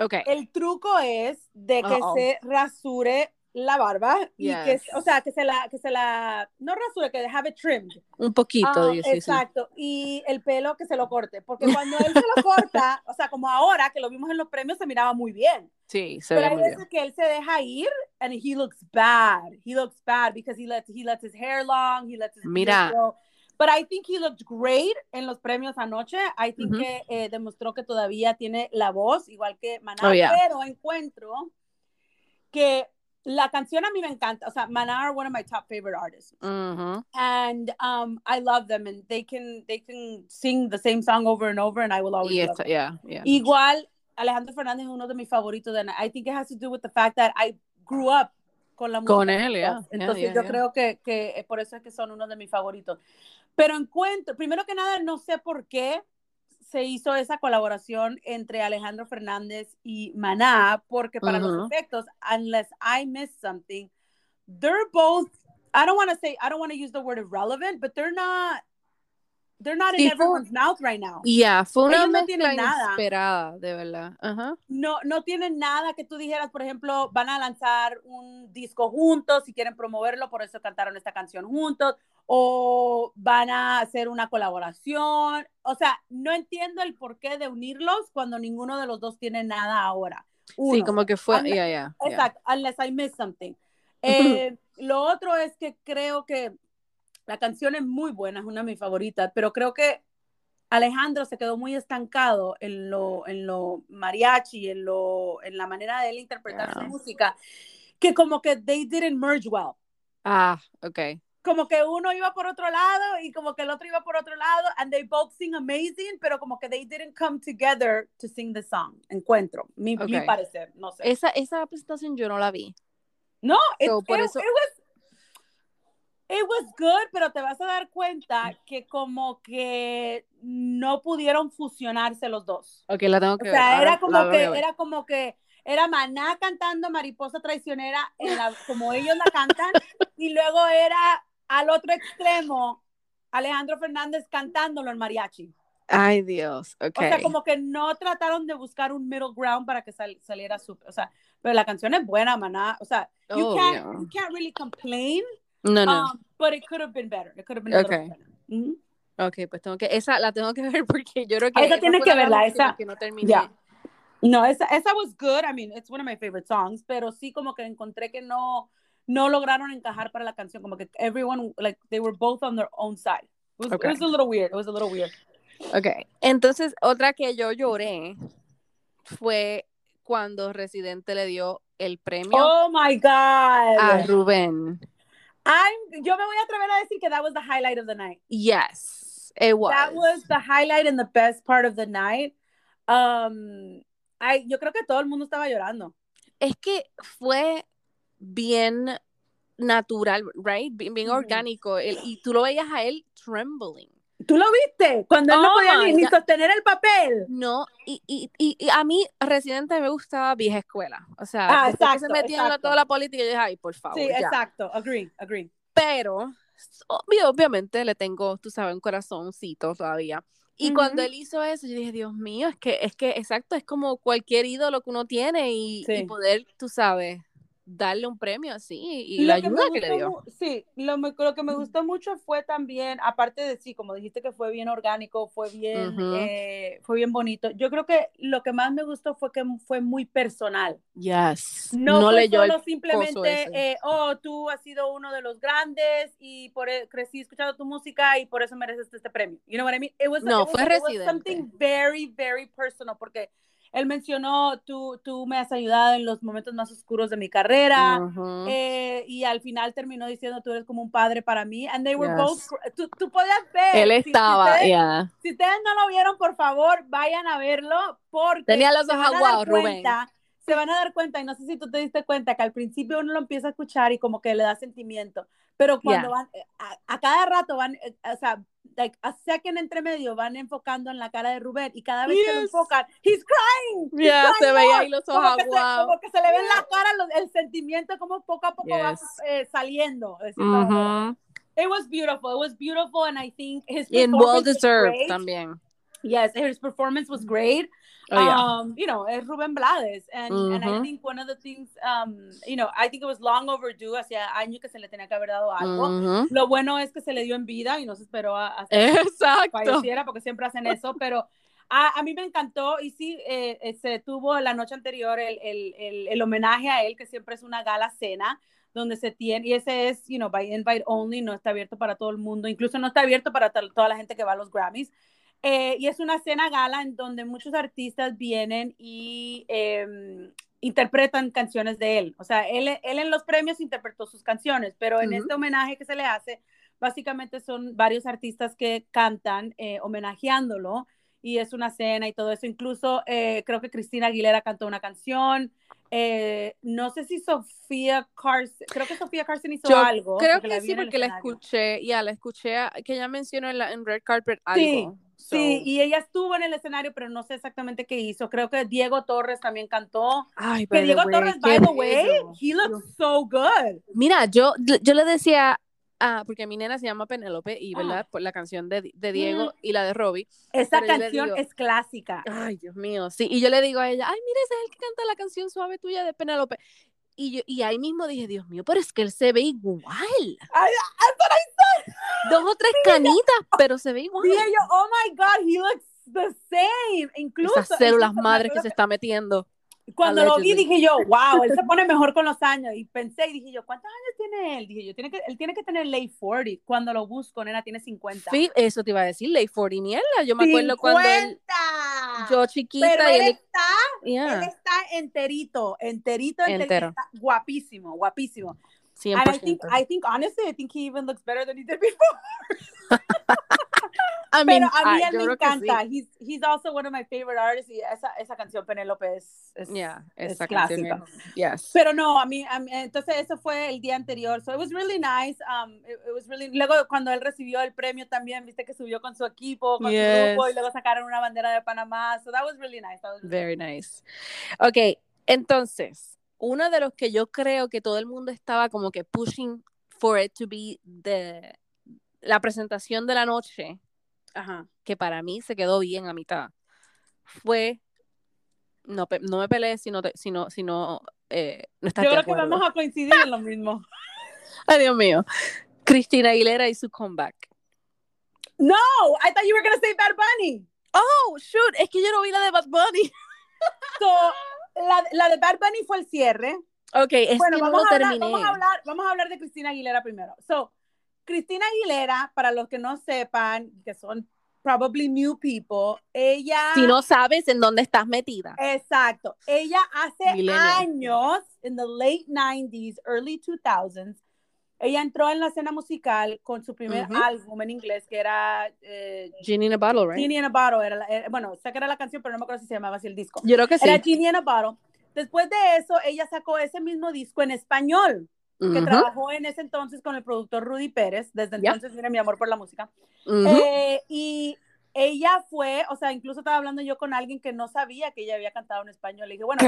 Ok. el truco es de que Uh-oh. se rasure la barba y que, o sea, que se la, que se la, no rasure, que have it trimmed. Un poquito, Ah, sí, sí, sí. exacto. Y el pelo que se lo corte, porque cuando él se lo [laughs] corta, o sea, como ahora que lo vimos en los premios, se miraba muy bien. Sí, se Pero ve hay muy bien. veces que él se deja ir and he looks bad. He looks bad because he lets, he lets his hair long, he lets his Mira. But I think he looked great en los premios anoche. I think Ujú. que eh, demostró que todavía tiene la voz, igual que Maná. Oh, yeah. Pero encuentro que la canción a mí me encanta. O sea, Maná are one of my top favorite artists. Ujú. and um, I love them, and they can they can sing the same song over and over, and I will always Y love esto, them. yeah, yeah. Igual, Alejandro Fernández es uno de mis favoritos, and I think it has to do with the fact that I grew up con la música. Con él, yeah, Entonces yo creo que, que por eso es que son uno de mis favoritos. Pero encuentro, primero que nada, no sé por qué se hizo esa colaboración entre Alejandro Fernández y Maná, porque para los efectos, unless I miss something, they're both, I don't want to say, I don't want to use the word irrelevant, but they're not They're not in everyone's mouth right now. Yeah, fue una no tienen nada. esperada, de verdad. No, no tienen nada que tú dijeras, por ejemplo, van a lanzar un disco juntos y quieren promoverlo, por eso cantaron esta canción juntos, o van a hacer una colaboración. O sea, no entiendo el porqué de unirlos cuando ninguno de los dos tiene nada ahora. sí, como que fue, yeah, yeah, Exacto, unless I miss something. [laughs] Eh, lo otro es que creo que la canción es muy buena, es una de mis favoritas, pero creo que Alejandro se quedó muy estancado en lo, en lo mariachi, en, lo, en la manera de él interpretar su música, que como que they didn't merge well. Ah, ok. Como que uno iba por otro lado y como que el otro iba por otro lado, and they both sing amazing, pero como que they didn't come together to sing the song. Encuentro, mi, mi parecer, no sé. Esa, esa presentación yo no la vi. No, por eso... it was it was good, pero te vas a dar cuenta que como que no pudieron fusionarse los dos. Ok, la tengo que o sea, era como que, era como que era Maná cantando Mariposa Traicionera, como ellos la cantan, y luego era al otro extremo Alejandro Fernández cantándolo en mariachi. Ay, Dios, ok. O sea, como que no trataron de buscar un middle ground para que saliera su, o sea, pero la canción es buena, Maná, o sea, you, oh, can't, you can't really complain no, no. Um, but it could have been better. It could have been okay. better. Mm -hmm. Ok, pues tengo que, esa la tengo que [laughs] ver porque yo creo que esa tienes que verla, esa que no terminé. Yeah. No, esa, esa was good. I mean, it's one of my favorite songs, pero sí como que encontré que no no lograron encajar para la canción, como que everyone like they were both on their own side. It was, okay. it was a little weird. It was a little weird. Okay. Entonces, otra que yo lloré fue cuando Residente le dio el premio oh my God. a Rubén. I'm, yo me voy a atrever a decir que that was the highlight of the night. Yes, it was. That was the highlight and the best part of the night. Um, I, yo creo que todo el mundo estaba llorando. Es que fue bien natural, right? Bien, bien orgánico. El, y tú lo veías a él trembling. ¿Tú lo viste? Cuando él no oh podía ni, sostener el papel. No, y, y, y, a mí Residente me gustaba vieja escuela. O sea, ah, exacto, que se metía en toda la política, yo dije, ay, por favor. Sí, exacto, agree, agree. Pero, obviamente le tengo, tú sabes, un corazoncito todavía. Y cuando él hizo eso, yo dije, Dios mío, es que, es que, exacto, es como cualquier ídolo que uno tiene y, y poder, tú sabes, darle un premio así y la ayuda que, le dio. Sí, lo, lo, que me gustó mucho fue también, aparte de sí, como dijiste que fue bien orgánico, fue bien, eh, fue bien bonito. Yo creo que lo que más me gustó fue que fue muy personal. Yes. No, no fue solo simplemente, eh, oh, tú has sido uno de los grandes y por e, crecí escuchando tu música y por eso mereces este premio. You know what I mean? It was, no, fue was, something very, very personal porque él mencionó, tú, tú me has ayudado en los momentos más oscuros de mi carrera, eh, y al final terminó diciendo, tú eres como un padre para mí, and they were both, tú, tú podías ver. Él estaba, si, ustedes, si ustedes no lo vieron, por favor, vayan a verlo, porque tenía los ojos aguados, Rubén. Se van a dar cuenta, y no sé si tú te diste cuenta, que al principio uno lo empieza a escuchar y como que le da sentimiento, pero cuando van, eh, a, cada rato van, eh, o sea, like a second entre medio van enfocando en la cara de Rubén y cada vez que lo enfocan, he's crying. Ya, se veía ahí los ojos como, se, como que se le ve en la cara el sentimiento como poco a poco va eh, saliendo. It was beautiful. It was beautiful and I think his performance And well deserved también. Yes, his performance was great. Oh, yeah. um, you know, es Rubén Blades. And, mm -hmm. and I think one of the things, um, you know, I think it was long overdue, hacía años que se le tenía que haber dado algo. Mm -hmm. Lo bueno es que se le dio en vida y no se esperó a, a que falleciera, porque siempre hacen eso, pero a, a mí me encantó y sí, eh, eh, se tuvo la noche anterior el, el, el, el, homenaje a él, que siempre es una gala cena donde se tiene, y ese es, you know, by invite only, no está abierto para todo el mundo, incluso no está abierto para toda la gente que va a los Grammys, eh, y es una cena gala en donde muchos artistas vienen y em, interpretan canciones de él. O sea, él, él, en los premios interpretó sus canciones, pero en este homenaje que se le hace, básicamente son varios artistas que cantan eh, homenajeándolo y es una cena y todo eso. Incluso eh, creo que Cristina Aguilera cantó una canción. Eh, no sé si Sofía Carson, creo que Sofía Carson hizo algo. Creo que sí, porque la escuché, ya la escuché, que ella mencionó en, la, en Red Carpet algo. Sí, y ella estuvo en el escenario, pero no sé exactamente qué hizo. Creo que Diego Torres también cantó. Ay, que Diego Torres, by the way, he looks so good. Mira, yo, yo le decía Ah, porque mi nena se llama Penélope y, ¿verdad? Ah. Por la canción de, de Diego mm. y la de Robbie. Esa canción es clásica. Ay, Dios mío, sí. Y yo le digo a ella, ay, mira, ese es el que canta la canción suave tuya de Penélope. Y, yo, y ahí mismo dije, Dios mío, pero es que él se ve igual. Ay, Dos o tres canitas, pero se ve igual. Dije yo, oh my God, he looks the same. Incluso. Esas células madres que se está metiendo. Cuando lo vi dije yo, [laughs] wow, él se pone mejor con los años. Y pensé y dije yo, ¿cuántos años tiene él? Dije yo, tiene que, él tiene que tener late 40. Cuando lo busco, nena, tiene 50. Sí, eso te iba a decir, late 40, mierda. Yo me acuerdo cuando él, yo chiquita. Pero él, está, él está enterito, enterito, enterito. guapísimo, guapísimo. 100%. And I think, I think, honestly, I think he even looks better than he did before. [laughs] I mean, Pero a mí él me encanta. He's, he's also one of my favorite artists. Y esa, esa canción, Penélope, es, es, yeah, es clásica. Yes. Pero no, a mí, a mí, entonces eso fue el día anterior. So it was really nice. Um, it, it, was really... Luego, cuando él recibió el premio también, viste que subió con su equipo, con yes. su grupo, y luego sacaron una bandera de Panamá. So that was really nice. That was really Very nice. Ok, entonces, uno de los que yo creo que todo el mundo estaba como que pushing for it to be the, la presentación de la noche que para mí se quedó bien a mitad, fue, no, no me pelees si no, si no, si no, eh, no estás Yo creo que vamos a coincidir en lo mismo. [laughs] Ay, Dios mío. Cristina Aguilera y su comeback. No, I thought you were going to say Bad Bunny. Oh, shoot, es que yo no vi la de Bad Bunny. [laughs] so, la, la, de Bad Bunny fue el cierre. Ok, es bueno, que vamos, no a hablar, vamos, a hablar, vamos a hablar de Cristina Aguilera primero. So, Cristina Aguilera, para los que no sepan, que son probably new people, ella... Si no sabes en dónde estás metida. Exacto. Ella hace años, en the late 90s, early 2000s, ella entró en la escena musical con su primer álbum en inglés, que era... Eh, Genie in a Bottle, right? Genie in a Bottle. Era, bueno, sé que era la canción, pero no me acuerdo si se llamaba así el disco. Yo creo que sí. Era Genie in a Bottle. Después de eso, ella sacó ese mismo disco en español que trabajó en ese entonces con el productor Rudy Pérez, desde entonces mira mi amor por la música. Eh, y ella fue, o sea, incluso estaba hablando yo con alguien que no sabía que ella había cantado en español. Le dije, bueno,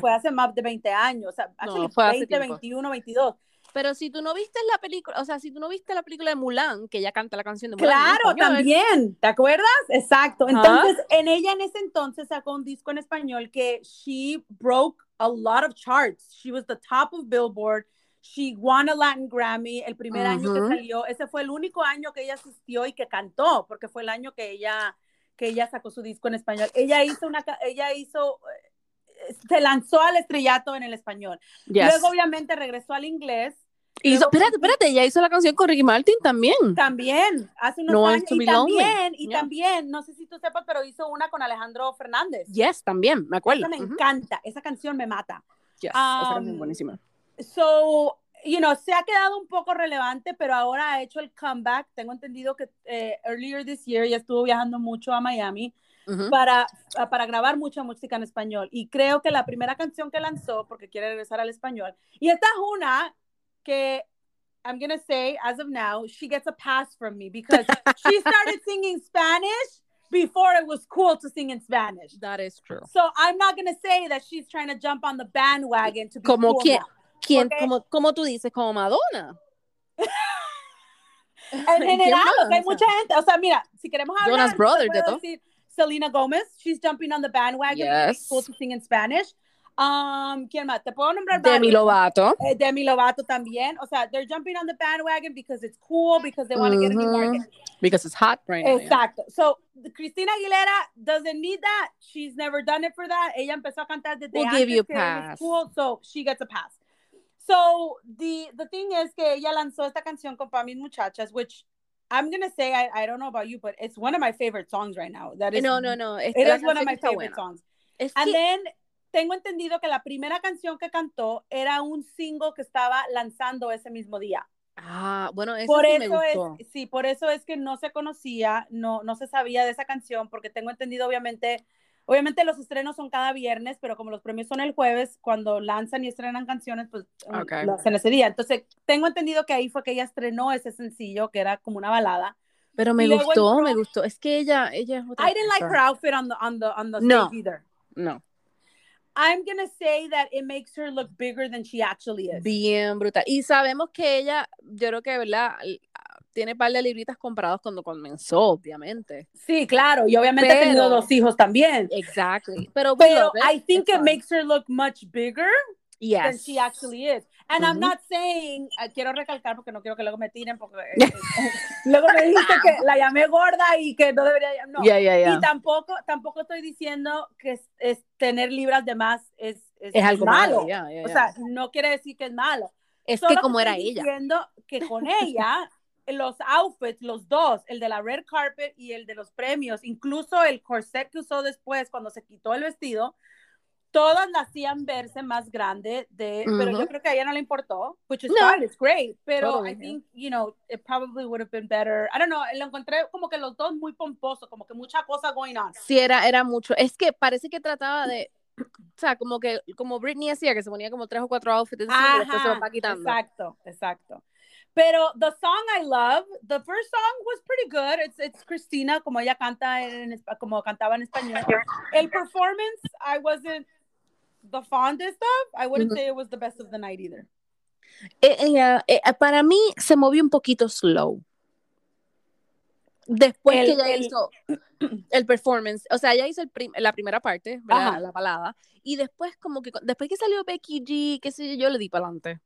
fue hace, más de 20 años, o sea, fue 20, 21, 22. Pero si tú no viste la película, o sea, si tú no viste la película de Mulan, que ella canta la canción de Mulan. Claro, también, ¿te acuerdas? Exacto. Entonces, en ella en ese entonces sacó un disco en español que she broke a lot of charts. She was the top of Billboard. She won a Latin Grammy el primer año que salió. Ese fue el único año que ella asistió y que cantó, porque fue el año que ella, que ella sacó su disco en español. Ella hizo una, ella hizo, eh, se lanzó al estrellato en el español. Luego, obviamente, regresó al inglés. Hizo, espérate, espérate, ella hizo la canción con Ricky Martin también. También, hace unos años. Y también, y también, no sé si tú sepas, pero hizo una con Alejandro Fernández. Yes, también, me acuerdo. Esa me encanta, esa canción me mata. Yes, esa canción es buenísima so, you know, se ha quedado un poco relevante, pero ahora ha hecho el comeback. Tengo entendido que eh, earlier this year ya estuvo viajando mucho a Miami para, para grabar mucha música en español. Y creo que la primera canción que lanzó, porque quiere regresar al español, y esta es una que I'm going to say, as of now, she gets a pass from me because [laughs] she started singing Spanish before it was cool to sing in Spanish. That is true. So I'm not going to say that she's trying to jump on the bandwagon to be Como cool que, ¿Quién, como, como tú dices, como Madonna? [laughs] en general, hay mucha gente, o sea, mira, si queremos hablar, Jonas Brothers, de todo. Selena Gomez, she's jumping on the bandwagon. Yes. Cool to sing in Spanish. Um, ¿Quién más? Te puedo nombrar Demi Lovato. Eh, Demi Lovato también. O sea, they're jumping on the bandwagon because it's cool, because they want to get a new market. Because it's hot right now. Exacto. So, Cristina Aguilera doesn't need that. She's never done it for that. Ella empezó a cantar desde we'll antes give you a pass. cool, so she gets a pass. So the the thing is que ella lanzó esta canción con Pa' mis muchachas, which I'm gonna say I, I don't know about you, but it's one of my favorite songs right now. That is no no no. It is one of my favorite songs. Es And que... then tengo entendido que la primera canción que cantó era un single que estaba lanzando ese mismo día. Ah, bueno, eso por sí eso me gustó. es, sí, por eso es que no se conocía, no, no se sabía de esa canción, porque tengo entendido, obviamente, Obviamente los estrenos son cada viernes, pero como los premios son el jueves, cuando lanzan y estrenan canciones, pues Okay. lo hacen ese día. Entonces, tengo entendido que ahí fue que ella estrenó ese sencillo, que era como una balada. Pero me Y gustó, me gustó. Es que ella, ella es otra I didn't like her outfit on the, on the, on the No. stage either. No, I'm gonna say that it makes her look bigger than she actually is. bien brutal. Y sabemos que ella, yo creo que, ¿verdad? Tiene par de libritas comprados cuando comenzó, obviamente. Sí, claro, y obviamente ha tenido Pero- dos hijos también. Exactly. Pero, Pero it. I think It's it fun. makes her look much bigger than Yes. she actually is. And I'm Ujú. not saying, eh, quiero recalcar porque no quiero que luego me tiren, porque eh, [laughs] eh, luego me dijiste que la llamé gorda y que no debería, no. Yeah, yeah, yeah. Y tampoco, tampoco estoy diciendo que es, es tener libras de más es, es, Es algo malo. malo. O sea, no quiere decir que es malo. es Solo que como era estoy ella. diciendo que con ella, los outfits, los dos, el de la red carpet y el de los premios, incluso el corset que usó después cuando se quitó el vestido, todas la hacían verse más grande de, pero yo creo que a ella no le importó, which is No. fine, it's great, pero Totally, I think, you know, it probably would have been better. I don't know, lo encontré como que los dos muy pomposos, como que mucha cosa going on. Sí, era, era mucho. Es que parece que trataba de, o sea, como que, como Britney hacía, que se ponía como tres o cuatro outfits y después se va quitando. Exacto, exacto. Pero the song I love, the first song was pretty good. It's, it's Christina, como ella canta en, como cantaba en español. El performance, I wasn't the fondest of. I wouldn't Ujú. say it was the best of the night either. Eh, ella, eh, para mí se movió un poquito slow. Después El- que ella el- hizo el performance, o sea, ella hizo el prim- la primera parte, la balada, y después como que, después que salió Becky G, qué sé yo, yo le di para adelante.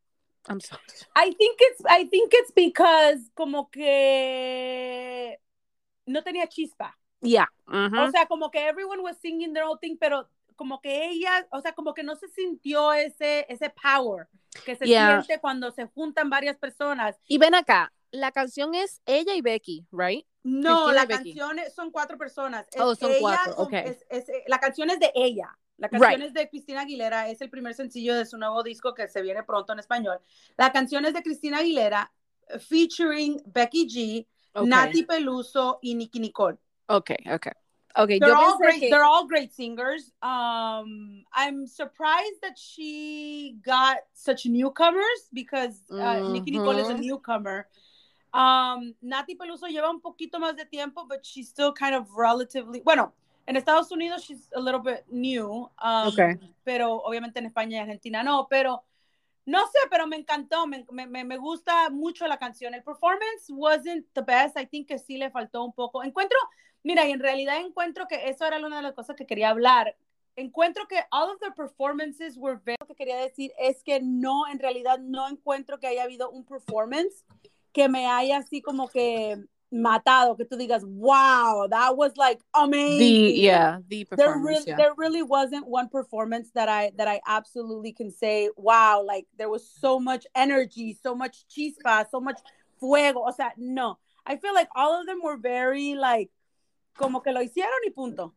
I'm sorry. I think it's, I think it's because como que no tenía chispa. Yeah. O sea, como que everyone was singing their own thing, pero como que ella, o sea, como que no se sintió ese, ese power que se Yeah. siente cuando se juntan varias personas. y ven acá, la canción es ella y Becky, right? No, Cristina la canción son cuatro personas. Es Oh, son ella cuatro, con- ok. es- es- la canción es de ella. La canción Right. es de Cristina Aguilera, es el primer sencillo de su nuevo disco que se viene pronto en español. La canción es de Cristina Aguilera, eh, featuring Becky G, Okay. Nati Peluso y Nicki Nicole. Okay, okay. Okay, They're all great. que- They're all great singers. Um, I'm surprised that she got such newcomers because uh, Nicki Nicole is a Mhm. newcomer. Um, Nati Peluso lleva un poquito más de tiempo, but she's still kind of relatively. Bueno, en Estados Unidos she's a little bit new. Um, Okay. Pero obviamente en España y Argentina no. Pero no sé, pero me encantó. Me, me, me gusta mucho la canción. El performance wasn't the best. I think que sí le faltó un poco. Encuentro Mira, y en realidad encuentro que eso era una de las cosas que quería hablar. Encuentro que all of the performances were very... Lo que quería decir es que no, en realidad no encuentro que haya habido un performance que me haya así como que matado, que tú digas, wow, that was like amazing. The yeah, the There really, yeah. there really wasn't one performance that I that I absolutely can say, wow, like there was so much energy, so much chispa, so much fuego. O sea, no. I feel like all of them were very like como que lo hicieron y punto.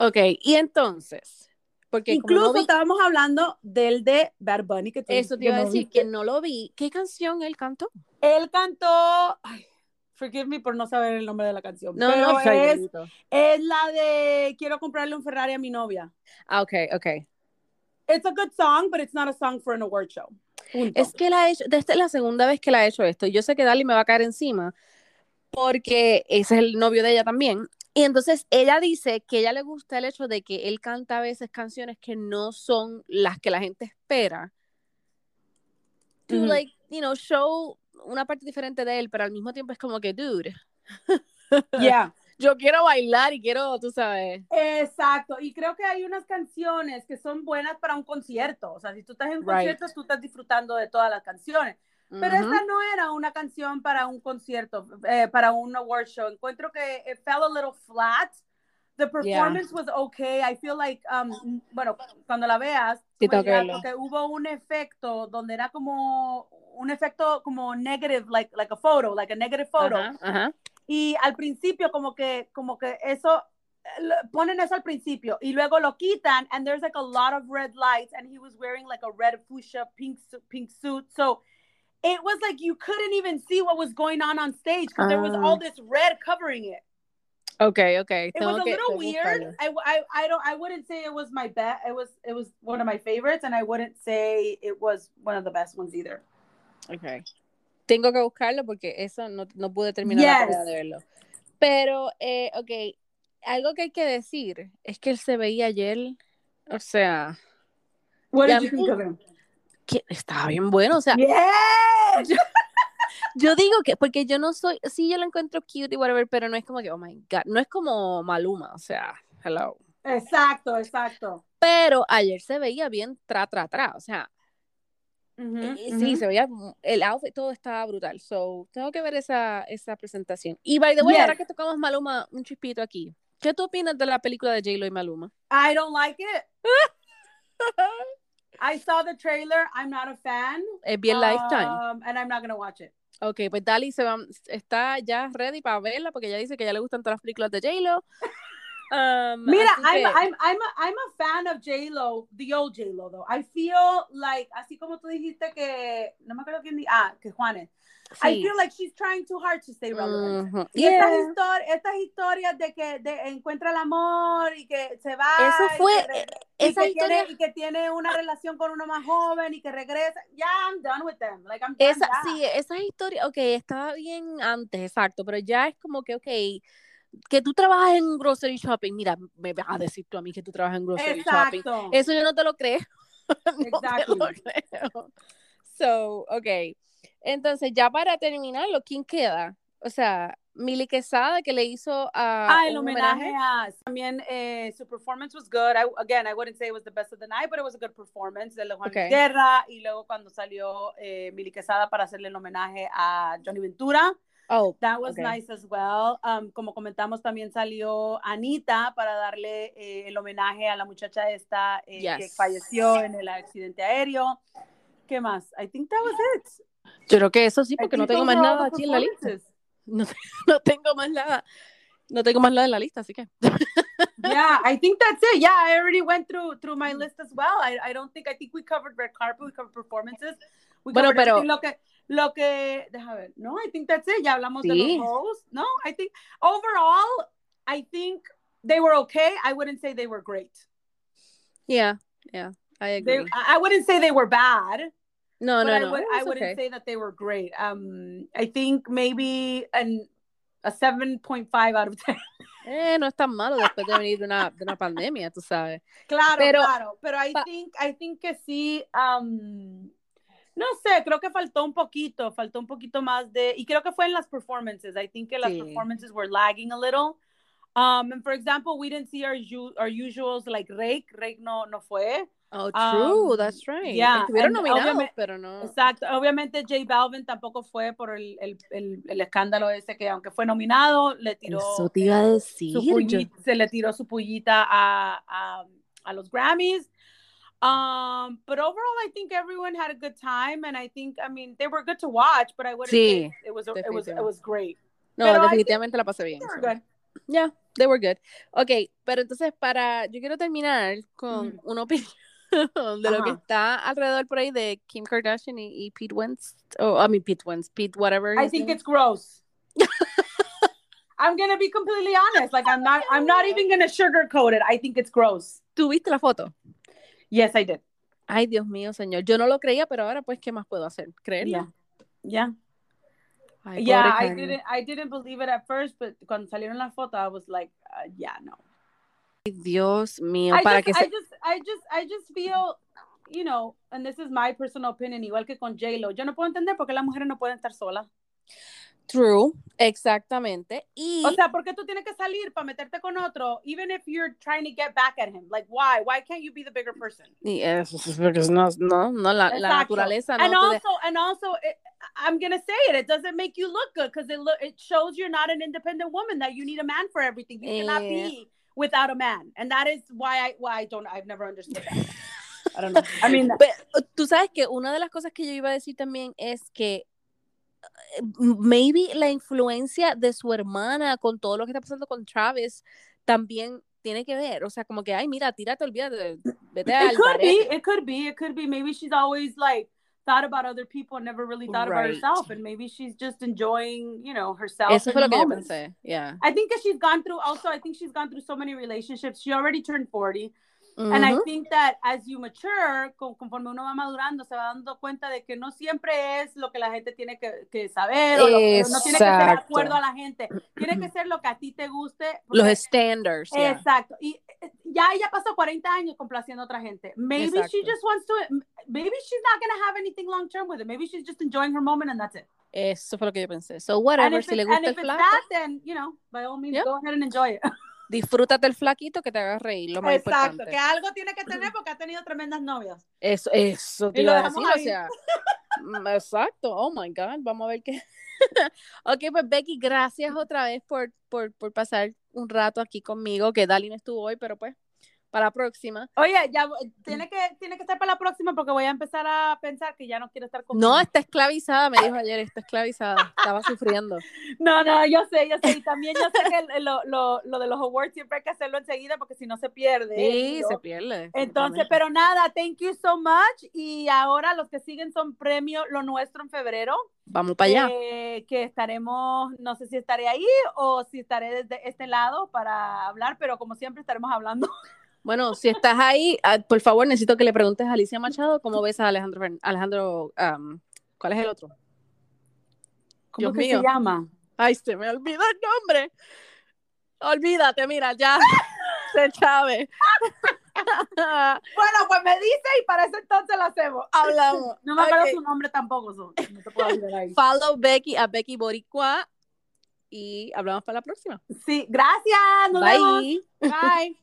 Okay, y entonces, porque como Incluso no vi- estábamos hablando del de Bad Bunny que tú- eso te iba a no decir viste. que no lo vi. ¿Qué canción él cantó? Él cantó, ay, forgive me por no saber el nombre de la canción, No, pero no, es, la de quiero comprarle un Ferrari a mi novia. Ah, okay, okay. It's a good song, but it's not a song for an award show. Punto. Es que la ha hecho, esta es la segunda vez que la ha hecho esto. Yo sé que Dali me va a caer encima porque ese es el novio de ella también. Y entonces ella dice que ella le gusta el hecho de que él canta a veces canciones que no son las que la gente espera. To like, you know, show una parte diferente de él, pero al mismo tiempo es como que, dude, [laughs] Yeah. yo quiero bailar y quiero, tú sabes. Exacto, y creo que hay unas canciones que son buenas para un concierto, o sea, si tú estás en Right. concierto, tú estás disfrutando de todas las canciones, pero Ujú. esta no era una canción para un concierto, eh, para un award show, encuentro que it fell a little flat, the performance was okay, I feel like, um, bueno, cuando la veas, Sí, tú me tengo que dirás, porque hubo un efecto donde era como un efecto como negative, like, like a photo, like a negative photo, Ajá, ajá. y al principio como que como que eso eh, ponen eso al principio y luego lo quitan and there's like a lot of red lights and he was wearing like a red fuchsia pink pink suit. So it was like you couldn't even see what was going on on stage because there was Ah. all this red covering it Okay, okay. It was a little weird. I, I, I don't I wouldn't say it was my best. It was it was one of my favorites, and I wouldn't say it was one of the best ones either. Okay. Tengo que buscarlo porque eso no, no pude terminar yes. de verlo. Pero, eh, ok, algo que hay que decir es que él se veía ayer, o sea. What did you think of him? Que estaba bien bueno, o sea. Yo, yo, digo que, porque yo no soy, sí, yo lo encuentro cute y whatever, pero no es como que, oh my god, no es como Maluma, o sea, hello. Exacto, exacto. Pero ayer se veía bien tra, tra, tra, o sea, sí, se veía, el outfit, todo estaba brutal. So, tengo que ver esa, esa presentación. Y by the way, ahora que tocamos Maluma, un chispito aquí. ¿Qué tú opinas de la película de J-Lo y Maluma? I don't like it. [laughs] I saw the trailer. I'm not a fan. Es bien Lifetime. Um, and I'm not going to watch it. Ok, pues Dali se va, está ya ready para verla porque ella dice que ya le gustan todas las películas de J-Lo. Um, Mira, I'm, I'm, I'm, a, I'm a fan of J-Lo, the old J-Lo, though. I feel like, así como tú dijiste que, no me acuerdo quién di, ah, que Juanes. Sí. I feel like she's trying too hard to stay relevant. Mm -hmm. Y yeah. estas, histori estas, historias de que de, encuentra el amor y que se va. Eso fue. Y esa que historia... tiene, y que tiene una relación con uno más joven y que regresa. Ya, yeah, I'm done with them. Like, I'm done, esa, Sí, esa historia, ok, estaba bien antes, exacto, pero ya es como que, ok que tú trabajas en grocery shopping, mira, me vas a decir tú a mí que tú trabajas en grocery Exacto. shopping. Eso yo no te lo creo. [laughs] no Exacto. creo. So, ok. Entonces, ya para terminarlo, ¿quién queda? O sea, Mili Quesada que le hizo a ah, el homenaje, homenaje, a también eh, su performance was good. I, again, I wouldn't say it was the best of the night, but it was a good performance de Juan okay. Guerra y luego cuando salió eh, Mili Quesada para hacerle el homenaje a Johnny Ventura. Oh, that was okay. nice as well. Um, como comentamos, también salió Anita para darle eh, el homenaje a la muchacha esta eh, yes. que falleció en el accidente aéreo. ¿Qué más? I think that was it. Yo creo que eso sí, porque no tengo más nada aquí en la lista. No, [laughs] no, tengo más nada. No tengo más nada en la lista, así que. yeah, I think that's it. Yeah, I already went through through my list as well. I, I don't think I think we covered red carpet, we covered performances. We bueno, pero lo que lo que deja ver. No, I think that's it. Ya hablamos sí. de los hosts. No, I think overall I think they were okay. I wouldn't say they were great. Yeah, yeah. I agree. They, I wouldn't say they were bad. No, no, I no. Would, I wouldn't okay. say that they were great. Um, I think maybe an a 7.5 out of 10. Eh, no es tan malo después de venir de una, de una pandemia, tú sabes. [laughs] Claro, pero, claro. Pero I think, I think que sí, um, no sé, creo que faltó un poquito, faltó un poquito más de, y creo que fue en las performances. I think que las sí. performances were lagging a little. Um, and for example, we didn't see our, our usuals like Rake. Rake no, no fue. Oh, true, um, that's right. Yeah, Estuvieron nominados, pero no. Exacto, obviamente J Balvin tampoco fue por el, el, el, el, escándalo ese que aunque fue nominado, le tiró. Eso te iba a decir. Pullita, se le tiró su pullita a, a, a los Grammys. Um, but overall, I think everyone had a good time, and I think, I mean, they were good to watch, but I wouldn't sí, say it was it was it was great. No, pero definitivamente la pasé bien. They were so. good. Yeah, they were good. Okay, pero entonces para, yo quiero terminar con mm. una opinión [laughs] de lo Ajá. que está alrededor por ahí de Kim Kardashian y, y Pete Wentz, oh, I mean Pete Wentz, Pete whatever. I think name. it's gross. [laughs] I'm gonna be completely honest. Like I'm not, I'm not even gonna sugarcoat it. I think it's gross. ¿Tuviste la foto? Yes, I did. Ay, Dios mío, señor. Yo no lo creía, pero ahora pues, ¿qué más puedo hacer? ¿Creerlo? Yeah. Yeah. Yeah, I didn't, I didn't believe it at first, but cuando salieron la foto, I was like, uh, yeah, no. Dios mío, I para just, que I just, I just, I just feel, you know, and this is my personal opinion, igual que con J-Lo, yo no puedo entender por qué las mujeres no pueden estar solas. True, exactamente. Y... O sea, ¿por qué tú tienes que salir para meterte con otro, even if you're trying to get back at him? Like, why? Why can't you be the bigger person? Y eso es porque no, no, no la, la naturaleza no and also, and also, it, I'm gonna say it. It doesn't make you look good because it look it shows you're not an independent woman. That you need a man for everything. You cannot Yeah. be without a man, and that is why I why I don't. I've never understood that. [laughs] I don't know. I mean, Pero, tú sabes que una de las cosas que yo iba a decir también es que eh, maybe la influencia de su hermana con todo lo que está pasando con Travis también tiene que ver, o sea, como que, ay, mira, tírate, olvídate, vete it al could be. It could be. It could be. Maybe she's always like thought about other people and never really thought about herself and maybe she's just enjoying you know herself Eso fue lo que pensé. Yeah. I think that she's gone through also I think she's gone through so many relationships she already turned 40 and I think that as you mature con- conforme uno va madurando se va dando cuenta de que no siempre es lo que la gente tiene que, que saber o lo no tiene que ser de acuerdo a la gente tiene que ser lo que a ti te guste Los porque- standards. yeah. Exacto. Y eh, ya ella pasó 40 años complaciendo a otra gente. Maybe she Exacto. just wants to, maybe she's not going to have anything long term with it. Maybe she's just enjoying her moment and that's it. Eso fue lo que yo pensé. So, whatever, si le it- and gusta if el it's flaco, that, then, you know, by all means, Yep. go ahead and enjoy it. [laughs] disfrútate el flaquito que te haga reír, lo más Exacto. importante. Que algo tiene que tener porque ha tenido tremendas novias. Eso, eso te Y lo iba a dejamos decir, o ahí. sea, [laughs] mm, exacto, oh my God, vamos a ver qué. [laughs] ok, pues Becky, gracias otra vez por, por, por pasar un rato aquí conmigo, que Dali no estuvo hoy, pero pues, para la próxima. Oye, ya tiene que, tiene que estar para la próxima porque voy a empezar a pensar que ya no quiero estar con No, está esclavizada, me dijo ayer, está esclavizada, estaba sufriendo. [laughs] No, no, yo sé, yo sé. Y también yo sé que el- lo, lo, lo de los awards siempre hay que hacerlo enseguida porque si no se pierde. Sí, ¿no? se pierde. Entonces, pero nada, thank you so much. Y ahora los que siguen son premio Lo Nuestro en febrero. Vamos para allá. eh, que estaremos, no sé si estaré ahí o si estaré desde este lado para hablar, pero como siempre estaremos hablando. [laughs] Bueno, si estás ahí, ah, por favor, necesito que le preguntes a Alicia Machado cómo ves a Alejandro, Fern- Alejandro, ¿cuál es el otro? ¿Cómo Dios que mío. se llama? Ay, se me olvidó el nombre. Olvídate, mira, ya [laughs] se sabe. Bueno, pues me dice y para ese entonces lo hacemos. Hablamos. [laughs] No me acuerdo Ok. su nombre tampoco. so, no te puedo ayudar ahí. Follow Becky a Becky Boricua y hablamos para la próxima. Sí, gracias. Nos vemos. Bye. Bye.